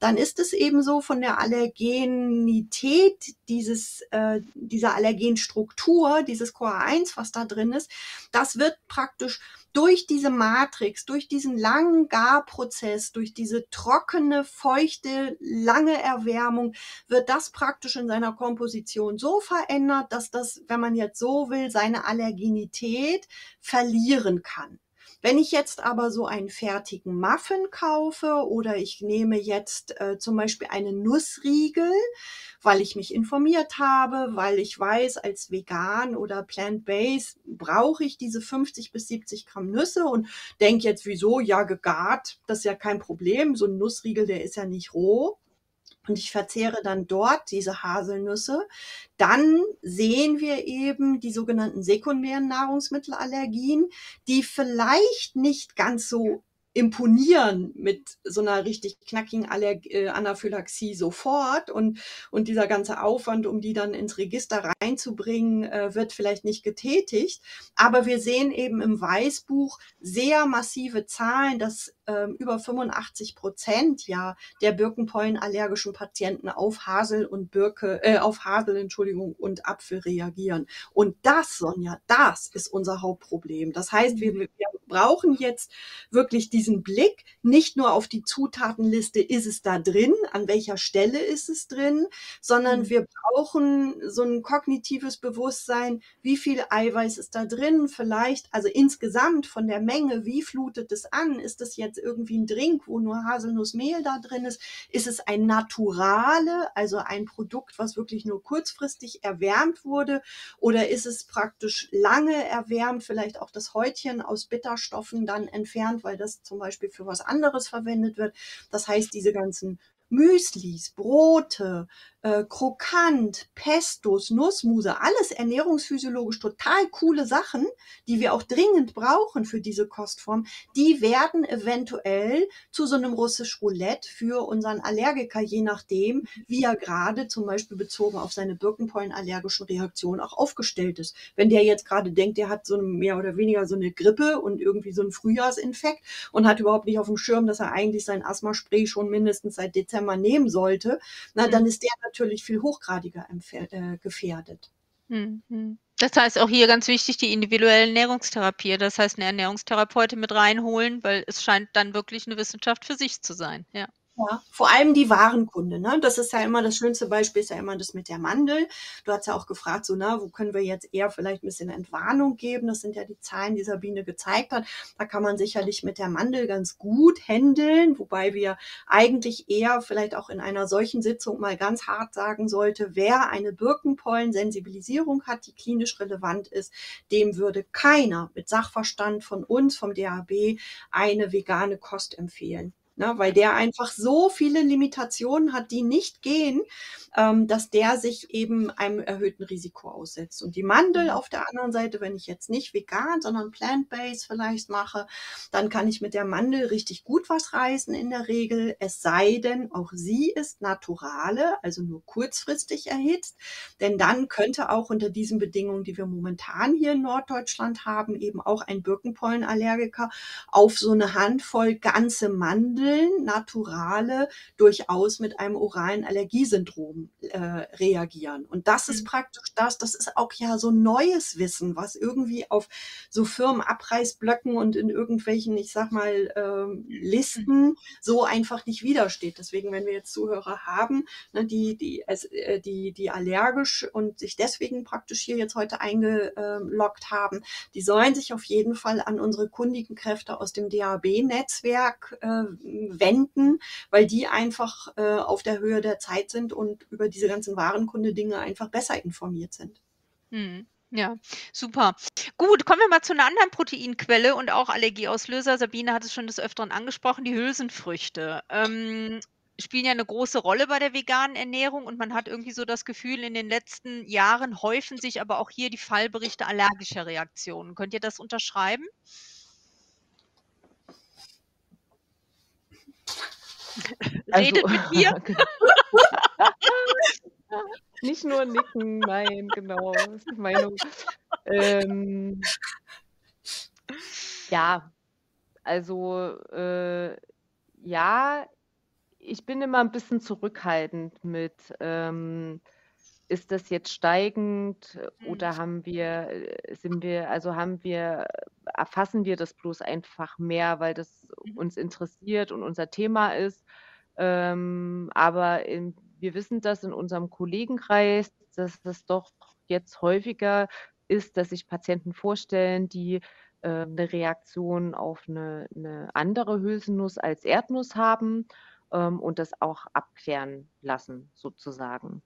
Dann ist es eben so von der Allergenität dieses, äh, dieser Allergenstruktur, dieses COA1, was da drin ist, das wird praktisch durch diese Matrix, durch diesen langen Garprozess, durch diese trockene, feuchte, lange Erwärmung, wird das praktisch in seiner Komposition so verändert, dass das, wenn man jetzt so will, seine Allergenität verlieren kann. Wenn ich jetzt aber so einen fertigen Muffin kaufe oder ich nehme jetzt äh, zum Beispiel einen Nussriegel, weil ich mich informiert habe, weil ich weiß, als vegan oder plant-based brauche ich diese 50 bis 70 Gramm Nüsse und denke jetzt, wieso? Ja, gegart, das ist ja kein Problem. So ein Nussriegel, der ist ja nicht roh und ich verzehre dann dort diese Haselnüsse, dann sehen wir eben die sogenannten sekundären Nahrungsmittelallergien, die vielleicht nicht ganz so imponieren mit so einer richtig knackigen Aller äh, Anaphylaxie sofort und, und dieser ganze Aufwand, um die dann ins Register reinzubringen, äh, wird vielleicht nicht getätigt. Aber wir sehen eben im Weißbuch sehr massive Zahlen, dass ähm, über 85 Prozent ja der Birkenpollenallergischen Patienten auf Hasel und Birke, äh, auf Hasel, Entschuldigung, und Apfel reagieren. Und das, Sonja, das ist unser Hauptproblem. Das heißt, wir, wir brauchen jetzt wirklich diesen Blick nicht nur auf die Zutatenliste, ist es da drin, an welcher Stelle ist es drin, sondern mhm. wir brauchen so ein kognitives Bewusstsein, wie viel Eiweiß ist da drin, vielleicht, also insgesamt von der Menge, wie flutet es an? Ist es jetzt irgendwie ein Drink, wo nur Haselnussmehl da drin ist? Ist es ein Naturale, also ein Produkt, was wirklich nur kurzfristig erwärmt wurde? Oder ist es praktisch lange erwärmt, vielleicht auch das Häutchen aus Bitterstoffen dann entfernt, weil das zum Beispiel für was anderes verwendet wird? Das heißt, diese ganzen Müslis, Brote, äh, Krokant, Pestos, Nussmuse, alles ernährungsphysiologisch total coole Sachen, die wir auch dringend brauchen für diese Kostform, die werden eventuell zu so einem russisch Roulette für unseren Allergiker, je nachdem, wie er gerade zum Beispiel bezogen auf seine Birkenpollenallergischen Reaktion auch aufgestellt ist. Wenn der jetzt gerade denkt, der hat so eine, mehr oder weniger so eine Grippe und irgendwie so einen Frühjahrsinfekt und hat überhaupt nicht auf dem Schirm, dass er eigentlich sein Asthmaspray schon mindestens seit Dezember nehmen sollte, na, dann mhm. ist der natürlich viel hochgradiger äh, gefährdet. Mhm. Das heißt auch hier ganz wichtig die individuelle Ernährungstherapie. Das heißt, eine Ernährungstherapeutin mit reinholen, weil es scheint dann wirklich eine Wissenschaft für sich zu sein. Ja. Ja, vor allem die Warenkunde, ne? Das ist ja immer das schönste Beispiel, ist ja immer das mit der Mandel. Du hast ja auch gefragt, so, na, wo können wir jetzt eher vielleicht ein bisschen Entwarnung geben? Das sind ja die Zahlen, die Sabine gezeigt hat. Da kann man sicherlich mit der Mandel ganz gut händeln, wobei wir eigentlich eher vielleicht auch in einer solchen Sitzung mal ganz hart sagen sollte, wer eine Birkenpollen-Sensibilisierung hat, die klinisch relevant ist, dem würde keiner mit Sachverstand von uns, vom DAB, eine vegane Kost empfehlen ne, weil der einfach so viele Limitationen hat, die nicht gehen, ähm, dass der sich eben einem erhöhten Risiko aussetzt. Und die Mandel mhm. auf der anderen Seite, wenn ich jetzt nicht vegan, sondern plant-based vielleicht mache, dann kann ich mit der Mandel richtig gut was reißen in der Regel, es sei denn, auch sie ist naturale, also nur kurzfristig erhitzt, denn dann könnte auch unter diesen Bedingungen, die wir momentan hier in Norddeutschland haben, eben auch ein Birkenpollenallergiker auf so eine Handvoll ganze Mandel Mandeln, naturale, durchaus mit einem oralen Allergiesyndrom äh, reagieren. Und das ist mhm. praktisch das, das ist auch ja so neues Wissen, was irgendwie auf so Firmenabreißblöcken und in irgendwelchen, ich sag mal, äh, Listen so einfach nicht widersteht. Deswegen, wenn wir jetzt Zuhörer haben, ne, die, die, äh, die, die allergisch und sich deswegen praktisch hier jetzt heute eingeloggt haben, die sollen sich auf jeden Fall an unsere kundigen Kräfte aus dem DAB-Netzwerk äh, wenden, weil die einfach äh, auf der Höhe der Zeit sind und über diese ganzen Warenkunde-Dinge einfach besser informiert sind. Hm. Ja, super. Gut, kommen wir mal zu einer anderen Proteinquelle und auch Allergieauslöser. Sabine hat es schon des Öfteren angesprochen, die Hülsenfrüchte. Ähm, spielen ja eine große Rolle bei der veganen Ernährung und man hat irgendwie so das Gefühl, in den letzten Jahren häufen sich aber auch hier die Fallberichte allergischer Reaktionen. Könnt ihr das unterschreiben? Also, redet mit mir. Nicht nur nicken, nein, genau. Das ist Meinung. Ähm, ja, also äh, ja, ich bin immer ein bisschen zurückhaltend mit, ähm, ist das jetzt steigend oder mhm. haben wir, äh, sind wir, also haben wir, erfassen wir das bloß einfach mehr, weil das mhm. uns interessiert und unser Thema ist. Ähm, aber in, wir wissen das in unserem Kollegenkreis, dass das doch jetzt häufiger ist, dass sich Patienten vorstellen, die äh, eine Reaktion auf eine, eine andere Hülsennuss als Erdnuss haben ähm, und das auch abklären lassen, sozusagen.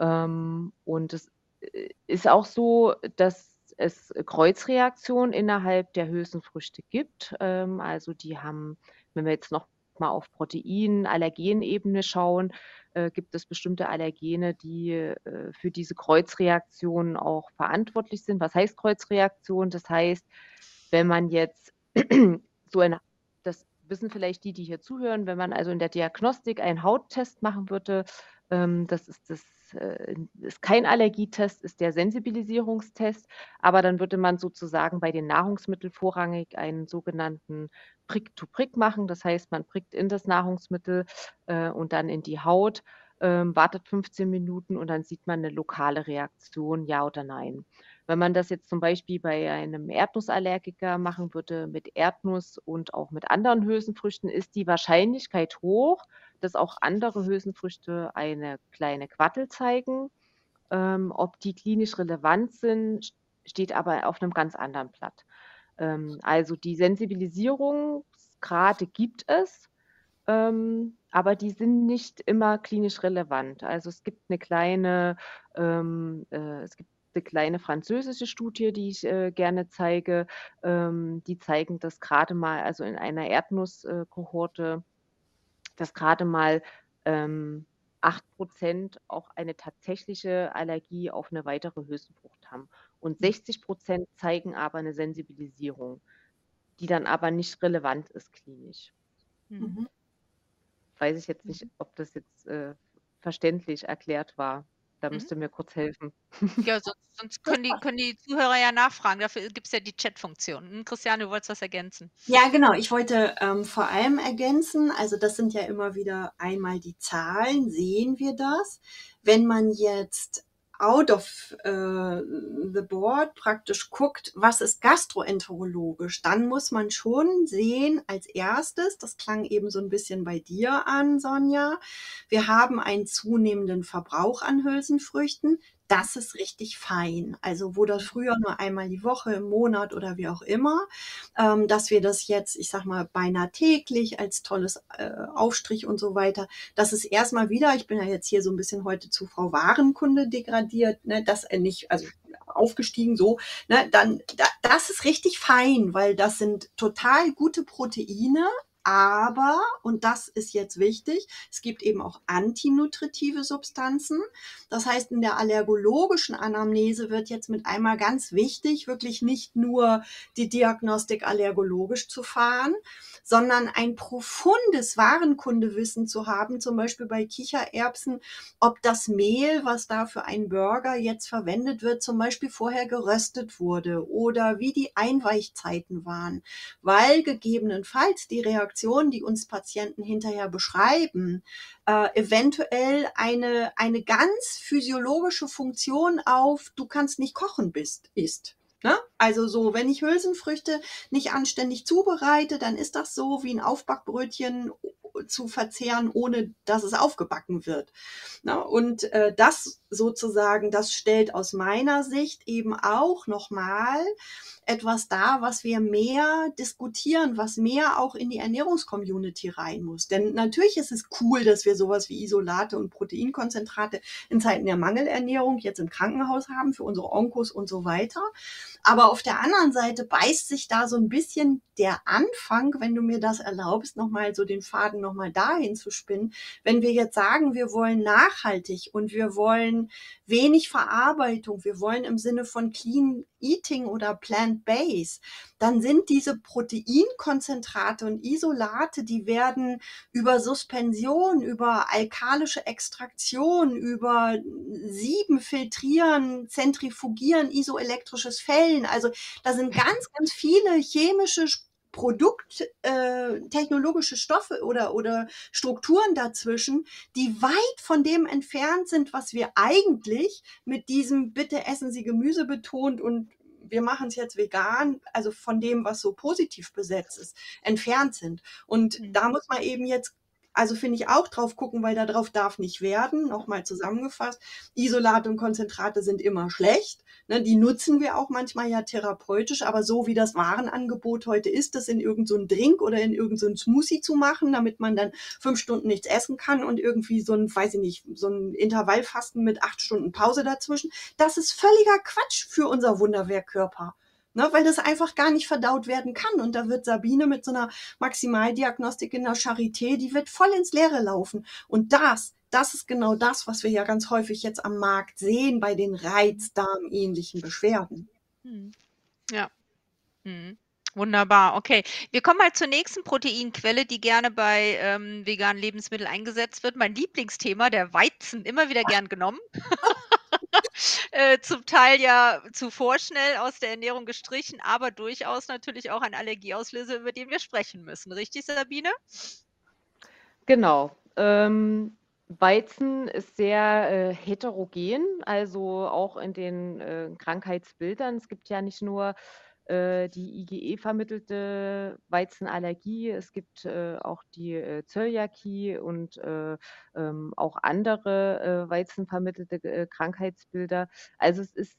Ähm, und es äh, ist auch so, dass es Kreuzreaktionen innerhalb der Hülsenfrüchte gibt. Ähm, also die haben, wenn wir jetzt noch mal auf Protein, Allergenebene schauen, äh, gibt es bestimmte Allergene, die äh, für diese Kreuzreaktionen auch verantwortlich sind. Was heißt Kreuzreaktion? Das heißt, wenn man jetzt so eine, das wissen vielleicht die, die hier zuhören, wenn man also in der Diagnostik einen Hauttest machen würde, ähm, das ist das äh, ist kein Allergietest, ist der Sensibilisierungstest, aber dann würde man sozusagen bei den Nahrungsmitteln vorrangig einen sogenannten Prick-to-Prick machen. Das heißt, man prickt in das Nahrungsmittel äh, und dann in die Haut, äh, wartet 15 Minuten und dann sieht man eine lokale Reaktion, ja oder nein. Wenn man das jetzt zum Beispiel bei einem Erdnussallergiker machen würde mit Erdnuss und auch mit anderen Hülsenfrüchten, ist die Wahrscheinlichkeit hoch, dass auch andere Hülsenfrüchte eine kleine Quattel zeigen. Ähm, ob die klinisch relevant sind, steht aber auf einem ganz anderen Blatt. Ähm, also die Sensibilisierungsgrade gibt es, ähm, aber die sind nicht immer klinisch relevant. Also es gibt eine kleine, ähm, äh, es gibt eine kleine französische Studie, die ich äh, gerne zeige. Ähm, die zeigen, dass gerade mal, also in einer Erdnusskohorte, dass gerade mal ähm, 8% auch eine tatsächliche Allergie auf eine weitere Hülsenfrucht haben. Und 60 mhm. Prozent zeigen aber eine Sensibilisierung, die dann aber nicht relevant ist klinisch. Mhm. Weiß ich jetzt nicht, mhm. ob das jetzt äh, verständlich erklärt war. Da mhm. müsst ihr mir kurz helfen. Ja, sonst, sonst können, die, können die Zuhörer ja nachfragen. Dafür gibt es ja die Chat-Funktion. Hm, Christiane, du wolltest was ergänzen. Ja, genau. Ich wollte ähm, vor allem ergänzen, also das sind ja immer wieder einmal die Zahlen, sehen wir das. Wenn man jetzt out of uh, the board praktisch guckt, was ist gastroenterologisch, dann muss man schon sehen als erstes, das klang eben so ein bisschen bei dir an, Sonja, wir haben einen zunehmenden Verbrauch an Hülsenfrüchten das ist richtig fein. Also wo das früher nur einmal die Woche, im Monat oder wie auch immer, ähm, dass wir das jetzt, ich sag mal, beinahe täglich als tolles äh, Aufstrich und so weiter, das ist erstmal wieder, ich bin ja jetzt hier so ein bisschen heute zu Frau Warenkunde degradiert, ne, das äh, nicht, also aufgestiegen so, ne, dann da, das ist richtig fein, weil das sind total gute Proteine, aber, und das ist jetzt wichtig, es gibt eben auch antinutritive Substanzen. Das heißt, in der allergologischen Anamnese wird jetzt mit einmal ganz wichtig, wirklich nicht nur die Diagnostik allergologisch zu fahren, sondern ein profundes Warenkundewissen zu haben, zum Beispiel bei Kichererbsen, ob das Mehl, was da für einen Burger jetzt verwendet wird, zum Beispiel vorher geröstet wurde oder wie die Einweichzeiten waren, weil gegebenenfalls die Reaktion, die uns Patienten hinterher beschreiben, äh, eventuell eine, eine ganz physiologische Funktion auf, du kannst nicht kochen bist, ist. Ne? Also so, wenn ich Hülsenfrüchte nicht anständig zubereite, dann ist das so wie ein Aufbackbrötchen zu verzehren, ohne dass es aufgebacken wird. Ne? Und äh, das sozusagen, das stellt aus meiner Sicht eben auch nochmal etwas dar, was wir mehr diskutieren, was mehr auch in die Ernährungscommunity rein muss. Denn natürlich ist es cool, dass wir sowas wie Isolate und Proteinkonzentrate in Zeiten der Mangelernährung jetzt im Krankenhaus haben für unsere Onkos und so weiter. Aber auf der anderen Seite beißt sich da so ein bisschen der Anfang, wenn du mir das erlaubst, nochmal so den Faden nochmal dahin zu spinnen, wenn wir jetzt sagen, wir wollen nachhaltig und wir wollen wenig Verarbeitung, wir wollen im Sinne von Clean Eating oder Plant-Based, dann sind diese Proteinkonzentrate und Isolate, die werden über Suspension, über alkalische Extraktion, über Sieben filtrieren, zentrifugieren, isoelektrisches Fällen. Also da sind ganz, ganz viele chemische Produkt, äh, technologische Stoffe oder, oder Strukturen dazwischen, die weit von dem entfernt sind, was wir eigentlich mit diesem Bitte essen Sie Gemüse betont und wir machen es jetzt vegan, also von dem, was so positiv besetzt ist, entfernt sind. Und mhm. da muss man eben jetzt also finde ich auch drauf gucken, weil darauf darf nicht werden. Nochmal zusammengefasst. Isolate und Konzentrate sind immer schlecht. Ne, die nutzen wir auch manchmal ja therapeutisch, aber so wie das Warenangebot heute ist, das in irgendeinen so Drink oder in irgendeinen so Smoothie zu machen, damit man dann fünf Stunden nichts essen kann und irgendwie so ein, weiß ich nicht, so ein Intervallfasten mit acht Stunden Pause dazwischen, das ist völliger Quatsch für unser Wunderwerkkörper. Ne, weil das einfach gar nicht verdaut werden kann. Und da wird Sabine mit so einer Maximaldiagnostik in der Charité, die wird voll ins Leere laufen. Und das, das ist genau das, was wir ja ganz häufig jetzt am Markt sehen bei den Reizdarm-ähnlichen Beschwerden. Hm. Ja. Hm. Wunderbar, okay. Wir kommen mal zur nächsten Proteinquelle, die gerne bei ähm, veganen Lebensmitteln eingesetzt wird. Mein Lieblingsthema, der Weizen, immer wieder gern genommen. äh, zum Teil ja zu vorschnell aus der Ernährung gestrichen, aber durchaus natürlich auch ein Allergieauslöser, über den wir sprechen müssen. Richtig, Sabine? Genau. Ähm, Weizen ist sehr äh, heterogen, also auch in den äh, Krankheitsbildern. Es gibt ja nicht nur äh, die IgE-vermittelte Weizenallergie. Es gibt äh, auch die äh, Zöliakie und äh, ähm, auch andere äh, Weizenvermittelte äh, Krankheitsbilder. Also es ist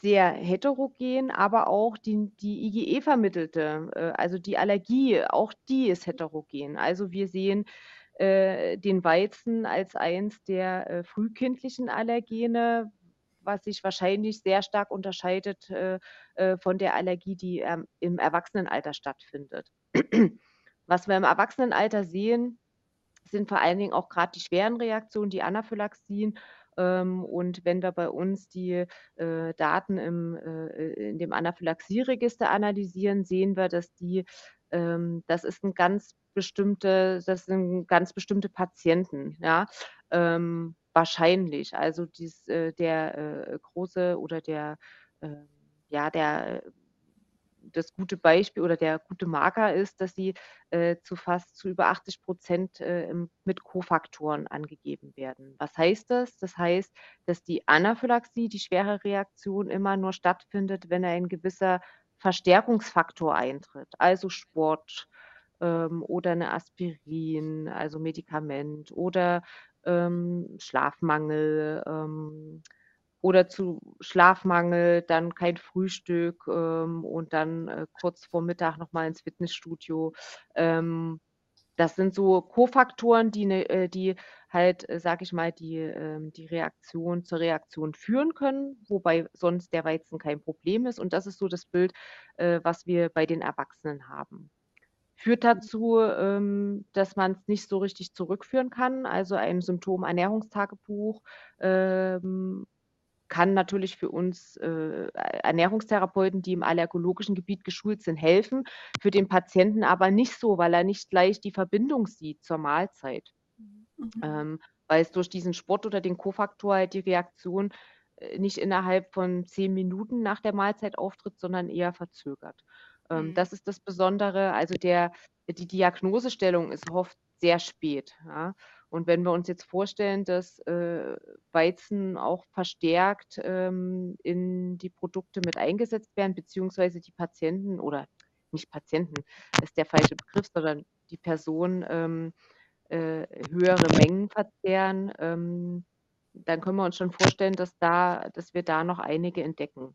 sehr heterogen, aber auch die, die IgE-vermittelte, also die Allergie, auch die ist heterogen. Also wir sehen den Weizen als eins der frühkindlichen Allergene, was sich wahrscheinlich sehr stark unterscheidet äh, äh, von der Allergie, die ähm, im Erwachsenenalter stattfindet. was wir im Erwachsenenalter sehen, sind vor allen Dingen auch gerade die schweren Reaktionen, die Anaphylaxien. Ähm, und wenn wir bei uns die äh, Daten im, äh, in dem Anaphylaxieregister analysieren, sehen wir, dass die, ähm, das ist ein ganz bestimmte, das sind ganz bestimmte Patienten, ja. Ähm, wahrscheinlich. Also dies, äh, der äh, große oder der, äh, ja, der das gute Beispiel oder der gute Marker ist, dass sie äh, zu fast zu über 80 Prozent äh, mit Kofaktoren angegeben werden. Was heißt das? Das heißt, dass die Anaphylaxie, die schwere Reaktion, immer nur stattfindet, wenn ein gewisser Verstärkungsfaktor eintritt, also Sport ähm, oder eine Aspirin, also Medikament oder ähm, Schlafmangel ähm, oder zu Schlafmangel, dann kein Frühstück ähm, und dann äh, kurz vor Mittag nochmal ins Fitnessstudio. Ähm, das sind so Kofaktoren, die, ne, äh, die halt, äh, sage ich mal, die, ähm, die Reaktion zur Reaktion führen können, wobei sonst der Weizen kein Problem ist. Und das ist so das Bild, äh, was wir bei den Erwachsenen haben führt dazu, ähm, dass man es nicht so richtig zurückführen kann. Also ein Symptom-Ernährungstagebuch ähm, kann natürlich für uns äh, Ernährungstherapeuten, die im allergologischen Gebiet geschult sind, helfen, für den Patienten aber nicht so, weil er nicht gleich die Verbindung sieht zur Mahlzeit. Mhm. Ähm, weil es durch diesen Sport oder den Kofaktor halt die Reaktion äh, nicht innerhalb von zehn Minuten nach der Mahlzeit auftritt, sondern eher verzögert. Ähm, mhm. Das ist das Besondere. Also der, die Diagnosestellung ist oft sehr spät. Ja. Und wenn wir uns jetzt vorstellen, dass äh, Weizen auch verstärkt ähm, in die Produkte mit eingesetzt werden, beziehungsweise die Patienten oder nicht Patienten ist der falsche Begriff, sondern die Person ähm, äh, höhere Mengen verzehren, ähm, dann können wir uns schon vorstellen, dass da, dass wir da noch einige entdecken.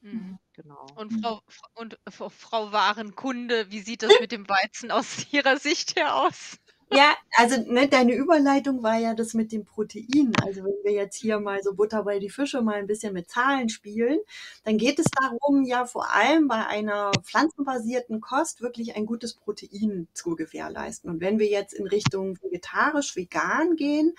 Mhm. Genau. Und Frau, und Frau Warenkunde, wie sieht das mit dem Weizen aus Ihrer Sicht her aus? Ja, also ne, deine Überleitung war ja das mit dem Protein. Also wenn wir jetzt hier mal so Butter bei die Fische mal ein bisschen mit Zahlen spielen, dann geht es darum, ja vor allem bei einer pflanzenbasierten Kost wirklich ein gutes Protein zu gewährleisten. Und wenn wir jetzt in Richtung vegetarisch, vegan gehen,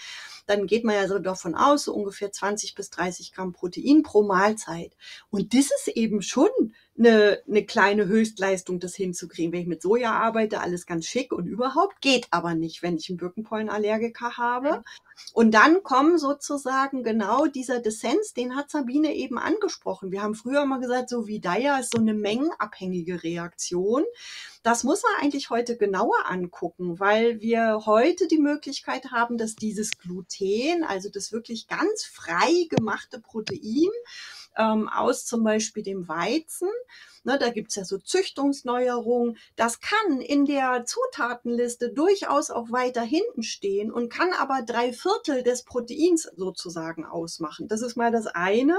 dann geht man ja so davon aus, so ungefähr 20 bis 30 Gramm Protein pro Mahlzeit. Und das ist eben schon eine, eine kleine Höchstleistung, das hinzukriegen. Wenn ich mit Soja arbeite, alles ganz schick und überhaupt, geht aber nicht, wenn ich einen Birkenpollenallergiker habe. Und dann kommen sozusagen genau dieser Dissens, den hat Sabine eben angesprochen. Wir haben früher mal gesagt, so wie Daya ist so eine mengenabhängige Reaktion. Das muss man eigentlich heute genauer angucken, weil wir heute die Möglichkeit haben, dass dieses Gluten, also das wirklich ganz frei gemachte Protein, ähm, aus zum Beispiel dem Weizen. Ne, da gibt's ja so Züchtungsneuerungen. Das kann in der Zutatenliste durchaus auch weiter hinten stehen und kann aber drei Viertel des Proteins sozusagen ausmachen. Das ist mal das eine,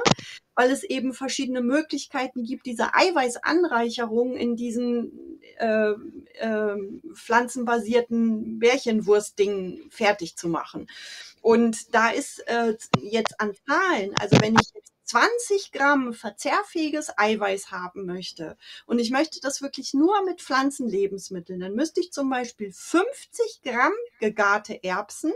weil es eben verschiedene Möglichkeiten gibt, diese Eiweißanreicherung in diesen äh, äh, pflanzenbasierten Bärchenwurstdingen fertig zu machen. Und da ist äh, jetzt an Zahlen, also wenn ich jetzt 20 Gramm verzehrfähiges Eiweiß haben möchte und ich möchte das wirklich nur mit Pflanzenlebensmitteln, dann müsste ich zum Beispiel 50 Gramm gegarte Erbsen,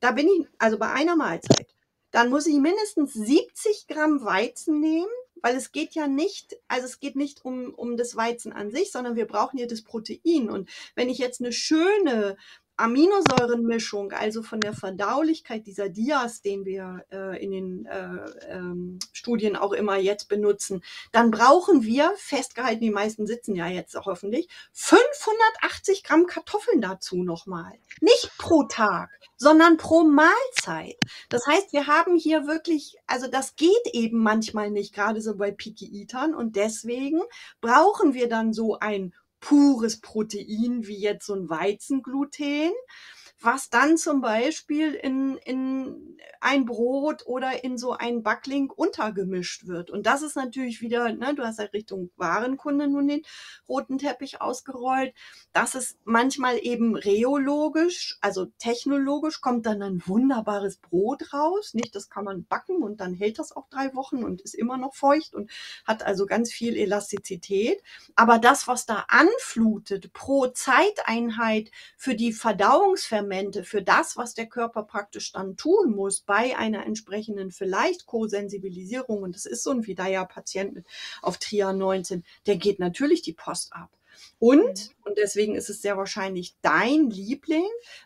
da bin ich also bei einer Mahlzeit, dann muss ich mindestens 70 Gramm Weizen nehmen, weil es geht ja nicht, also es geht nicht um, um das Weizen an sich, sondern wir brauchen ja das Protein. Und wenn ich jetzt eine schöne Aminosäurenmischung, also von der Verdaulichkeit dieser Dias, den wir äh, in den äh, ähm, Studien auch immer jetzt benutzen, dann brauchen wir, festgehalten, die meisten sitzen ja jetzt auch hoffentlich, 580 Gramm Kartoffeln dazu nochmal. Nicht pro Tag, sondern pro Mahlzeit. Das heißt, wir haben hier wirklich, also das geht eben manchmal nicht, gerade so bei Picky Eatern und deswegen brauchen wir dann so ein pures Protein wie jetzt so ein Weizengluten was dann zum Beispiel in, in ein Brot oder in so ein Backlink untergemischt wird. Und das ist natürlich wieder, ne, du hast ja Richtung Warenkunde nun den roten Teppich ausgerollt. Das ist manchmal eben reologisch, also technologisch kommt dann ein wunderbares Brot raus. Nicht, das kann man backen und dann hält das auch drei Wochen und ist immer noch feucht und hat also ganz viel Elastizität. Aber das, was da anflutet pro Zeiteinheit für die Verdauungsvermehrung, Medikamente für das, was der Körper praktisch dann tun muss bei einer entsprechenden vielleicht Co-Sensibilisierung, und das ist so ein Vidaya-Patient auf Trier 19, der geht natürlich die Post ab. Und, mhm. und deswegen ist es sehr wahrscheinlich dein Liebling,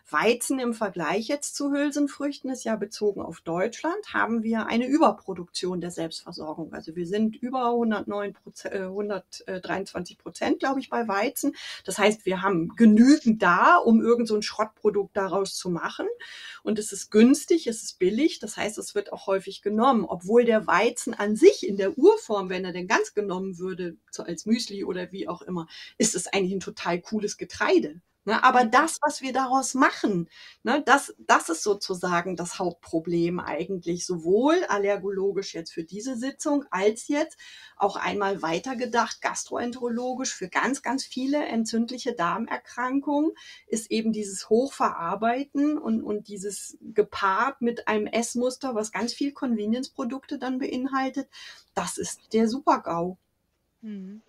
Weizen im Vergleich jetzt zu Hülsenfrüchten ist ja bezogen auf Deutschland, haben wir eine Überproduktion der Selbstversorgung. Also wir sind über 109 Prozent, 123 Prozent, glaube ich, bei Weizen. Das heißt, wir haben genügend da, um irgend so ein Schrottprodukt daraus zu machen. Und es ist günstig, es ist billig. Das heißt, es wird auch häufig genommen, obwohl der Weizen an sich in der Urform, wenn er denn ganz genommen würde, so als Müsli oder wie auch immer, ist es eigentlich ein total cooles Getreide. Ne, aber mhm. das, was wir daraus machen, ne, das, das ist sozusagen das Hauptproblem eigentlich, sowohl allergologisch jetzt für diese Sitzung, als jetzt auch einmal weitergedacht gastroenterologisch für ganz, ganz viele entzündliche Darmerkrankungen, ist eben dieses Hochverarbeiten und, und dieses gepaart mit einem Essmuster, was ganz viel Convenience-Produkte dann beinhaltet, das ist der Super-GAU. Mhm.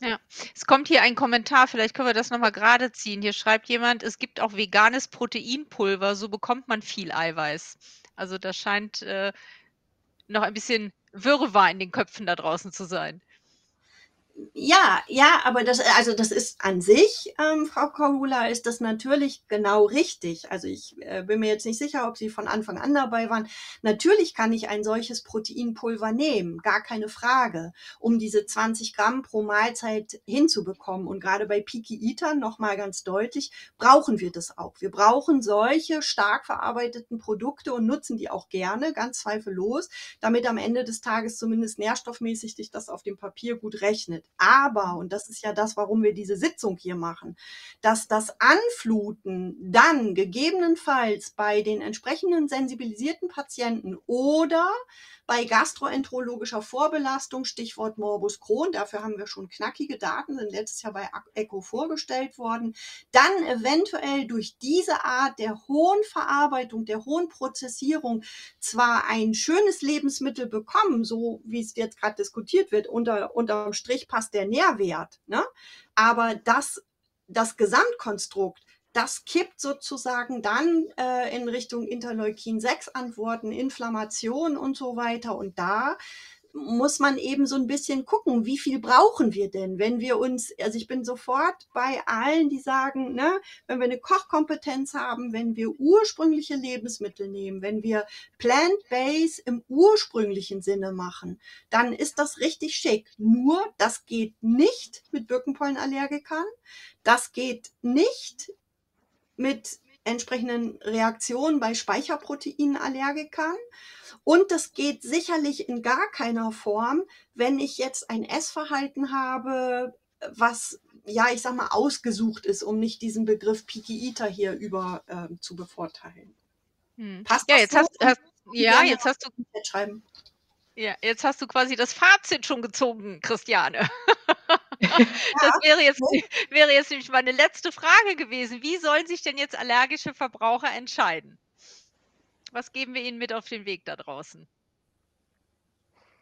Ja, es kommt hier ein Kommentar, vielleicht können wir das nochmal gerade ziehen. Hier schreibt jemand, es gibt auch veganes Proteinpulver, so bekommt man viel Eiweiß. Also da scheint äh, noch ein bisschen Wirrwarr in den Köpfen da draußen zu sein. Ja, ja, aber das, also das ist an sich, ähm, Frau Kohula, ist das natürlich genau richtig. Also ich äh, bin mir jetzt nicht sicher, ob Sie von Anfang an dabei waren. Natürlich kann ich ein solches Proteinpulver nehmen, gar keine Frage, um diese 20 Gramm pro Mahlzeit hinzubekommen. Und gerade bei Peaky Eatern nochmal ganz deutlich, brauchen wir das auch. Wir brauchen solche stark verarbeiteten Produkte und nutzen die auch gerne, ganz zweifellos, damit am Ende des Tages zumindest nährstoffmäßig sich das auf dem Papier gut rechnet. Aber, und das ist ja das, warum wir diese Sitzung hier machen, dass das Anfluten dann gegebenenfalls bei den entsprechenden sensibilisierten Patienten oder bei gastroenterologischer Vorbelastung, Stichwort Morbus Crohn, dafür haben wir schon knackige Daten, sind letztes Jahr bei ECHO vorgestellt worden, dann eventuell durch diese Art der hohen Verarbeitung, der hohen Prozessierung zwar ein schönes Lebensmittel bekommen, so wie es jetzt gerade diskutiert wird, unter, unterm Strich passt der Nährwert, ne? aber das, das Gesamtkonstrukt das kippt sozusagen dann äh, in Richtung Interleukin-6-Antworten, Inflammation und so weiter. Und da muss man eben so ein bisschen gucken, wie viel brauchen wir denn, wenn wir uns, also ich bin sofort bei allen, die sagen, ne, wenn wir eine Kochkompetenz haben, wenn wir ursprüngliche Lebensmittel nehmen, wenn wir plant-based im ursprünglichen Sinne machen, dann ist das richtig schick. Nur, das geht nicht mit Birkenpollenallergikern, das geht nicht mit entsprechenden Reaktionen bei Speicherproteinallergikern. Und das geht sicherlich in gar keiner Form, wenn ich jetzt ein Essverhalten habe, was, ja, ich sag mal, ausgesucht ist, um nicht diesen Begriff Picky Eater hier über äh, zu bevorteilen. Hm. Passt ja, jetzt so? hast, hast, ja, jetzt hast du. Schreiben. Ja, jetzt hast du quasi das Fazit schon gezogen, Christiane. Das wäre jetzt, wäre jetzt nämlich meine letzte Frage gewesen. Wie sollen sich denn jetzt allergische Verbraucher entscheiden? Was geben wir ihnen mit auf den Weg da draußen?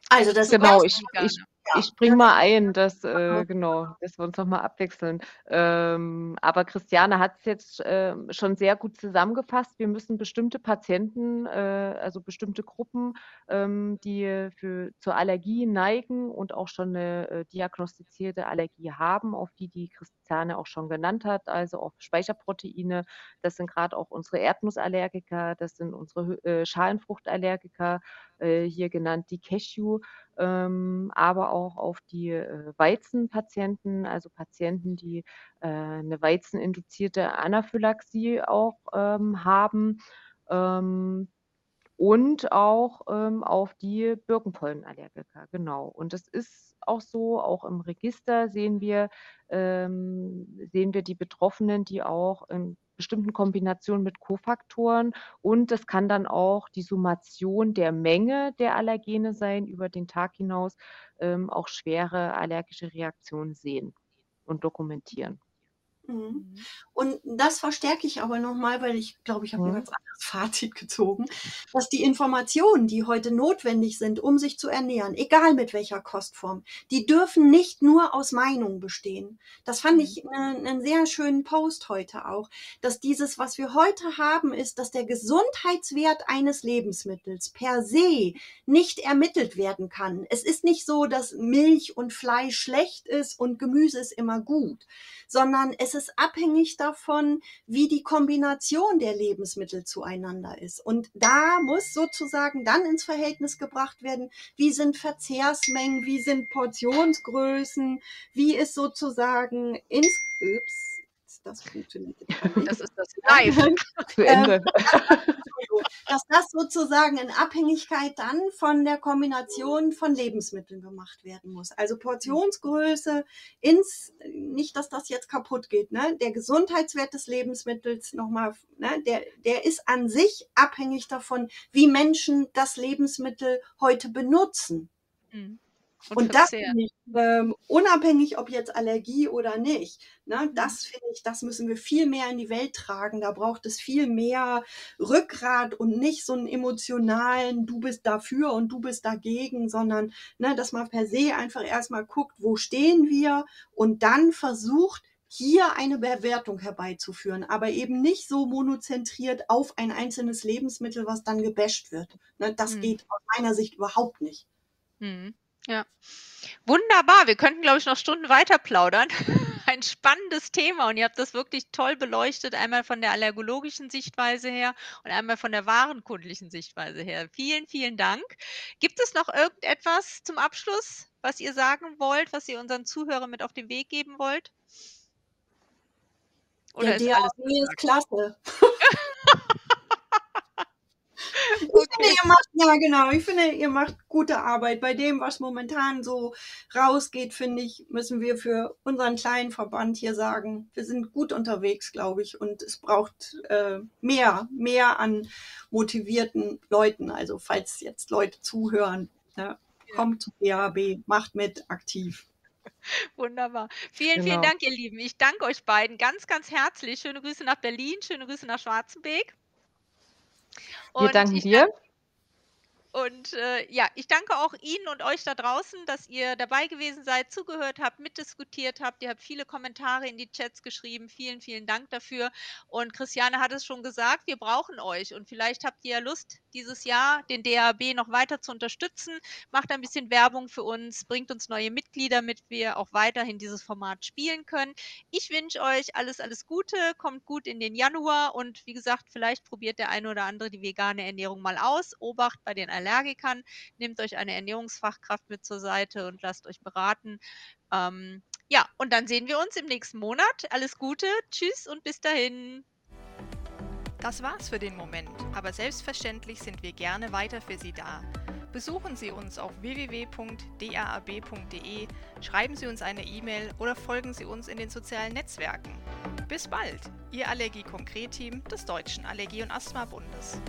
Also das genau, ich, ich, ich springe mal ein, dass, äh, genau, dass wir uns nochmal abwechseln. Ähm, aber Christiane hat es jetzt äh, schon sehr gut zusammengefasst. Wir müssen bestimmte Patienten, äh, also bestimmte Gruppen, ähm, die für, zur Allergie neigen und auch schon eine äh, diagnostizierte Allergie haben, auf die die Christiane auch schon genannt hat, also auf Speicherproteine. Das sind gerade auch unsere Erdnussallergiker, das sind unsere äh, Schalenfruchtallergiker, äh, hier genannt die Cashew aber auch auf die äh, Weizenpatienten, also Patienten, die äh, eine weizeninduzierte Anaphylaxie auch ähm, haben. Ähm, und auch ähm, auf die Birkenpollenallergiker, genau. Und das ist auch so, auch im Register sehen wir, ähm, sehen wir die Betroffenen, die auch in bestimmten Kombinationen mit Kofaktoren und das kann dann auch die Summation der Menge der Allergene sein über den Tag hinaus, ähm, auch schwere allergische Reaktionen sehen und dokumentieren. Mhm. mhm. Und das verstärke ich aber nochmal, weil ich glaube, ich habe mhm. ein ganz anderes Fazit gezogen, dass die Informationen, die heute notwendig sind, um sich zu ernähren, egal mit welcher Kostform, die dürfen nicht nur aus Meinungen bestehen. Das fand ich mhm. einen, einen sehr schönen Post heute auch, dass dieses, was wir heute haben, ist, dass der Gesundheitswert eines Lebensmittels per se nicht ermittelt werden kann. Es ist nicht so, dass Milch und Fleisch schlecht ist und Gemüse ist immer gut, sondern es ist abhängig davon, wie die Kombination der Lebensmittel zueinander ist. Und da muss sozusagen dann ins Verhältnis gebracht werden, wie sind Verzehrsmengen, wie sind Portionsgrößen, wie ist sozusagen ins, ups, das funktioniert. Das ist das Live. Zu Ende. dass das sozusagen in Abhängigkeit dann von der Kombination von Lebensmitteln gemacht werden muss. Also Portionsgröße ins, nicht, dass das jetzt kaputt geht, ne? Der Gesundheitswert des Lebensmittels nochmal, ne? Der, der ist an sich abhängig davon, wie Menschen das Lebensmittel heute benutzen. Mhm. Und, und das finde ich, ähm, unabhängig ob jetzt Allergie oder nicht, ne, mhm. das finde ich, das müssen wir viel mehr in die Welt tragen. Da braucht es viel mehr Rückgrat und nicht so einen emotionalen, du bist dafür und du bist dagegen, sondern ne, dass man per se einfach erstmal guckt, wo stehen wir und dann versucht, hier eine Bewertung herbeizuführen, aber eben nicht so monozentriert auf ein einzelnes Lebensmittel, was dann gebasht wird. Ne, das mhm. geht aus meiner Sicht überhaupt nicht. Mhm. Ja. Wunderbar. Wir könnten, glaube ich, noch Stunden weiter plaudern. Ein spannendes Thema und ihr habt das wirklich toll beleuchtet, einmal von der allergologischen Sichtweise her und einmal von der warenkundlichen Sichtweise her. Vielen, vielen Dank. Gibt es noch irgendetwas zum Abschluss, was ihr sagen wollt, was ihr unseren Zuhörern mit auf den Weg geben wollt? Oder Der ist alles ist klasse. Ich finde finde, ihr macht, ja genau, ich finde, ihr macht gute Arbeit. Bei dem, was momentan so rausgeht, finde ich, müssen wir für unseren kleinen Verband hier sagen, wir sind gut unterwegs, glaube ich. Und es braucht äh, mehr, mehr an motivierten Leuten. Also falls jetzt Leute zuhören, ja, kommt zu BAB, macht mit aktiv. Wunderbar. Vielen, vielen Genau. Dank, ihr Lieben. Ich danke euch beiden ganz, ganz herzlich. Schöne Grüße nach Berlin, schöne Grüße nach Schwarzenbeek. Wir Und danken ich dir. Und äh, ja, ich danke auch Ihnen und euch da draußen, dass ihr dabei gewesen seid, zugehört habt, mitdiskutiert habt. Ihr habt viele Kommentare in die Chats geschrieben. Vielen, vielen Dank dafür. Und Christiane hat es schon gesagt, wir brauchen euch. Und vielleicht habt ihr ja Lust, dieses Jahr den DAB noch weiter zu unterstützen. Macht ein bisschen Werbung für uns, bringt uns neue Mitglieder, damit wir auch weiterhin dieses Format spielen können. Ich wünsche euch alles, alles Gute, kommt gut in den Januar und wie gesagt, vielleicht probiert der eine oder andere die vegane Ernährung mal aus. Obacht bei den Allergikern, nehmt euch eine Ernährungsfachkraft mit zur Seite und lasst euch beraten. Ähm, ja, und dann sehen wir uns im nächsten Monat. Alles Gute, tschüss und bis dahin. Das war's für den Moment, aber selbstverständlich sind wir gerne weiter für Sie da. Besuchen Sie uns auf www.daab.de, schreiben Sie uns eine E-Mail oder folgen Sie uns in den sozialen Netzwerken. Bis bald, Ihr Allergie-Konkret-Team des Deutschen Allergie- und Asthma-Bundes.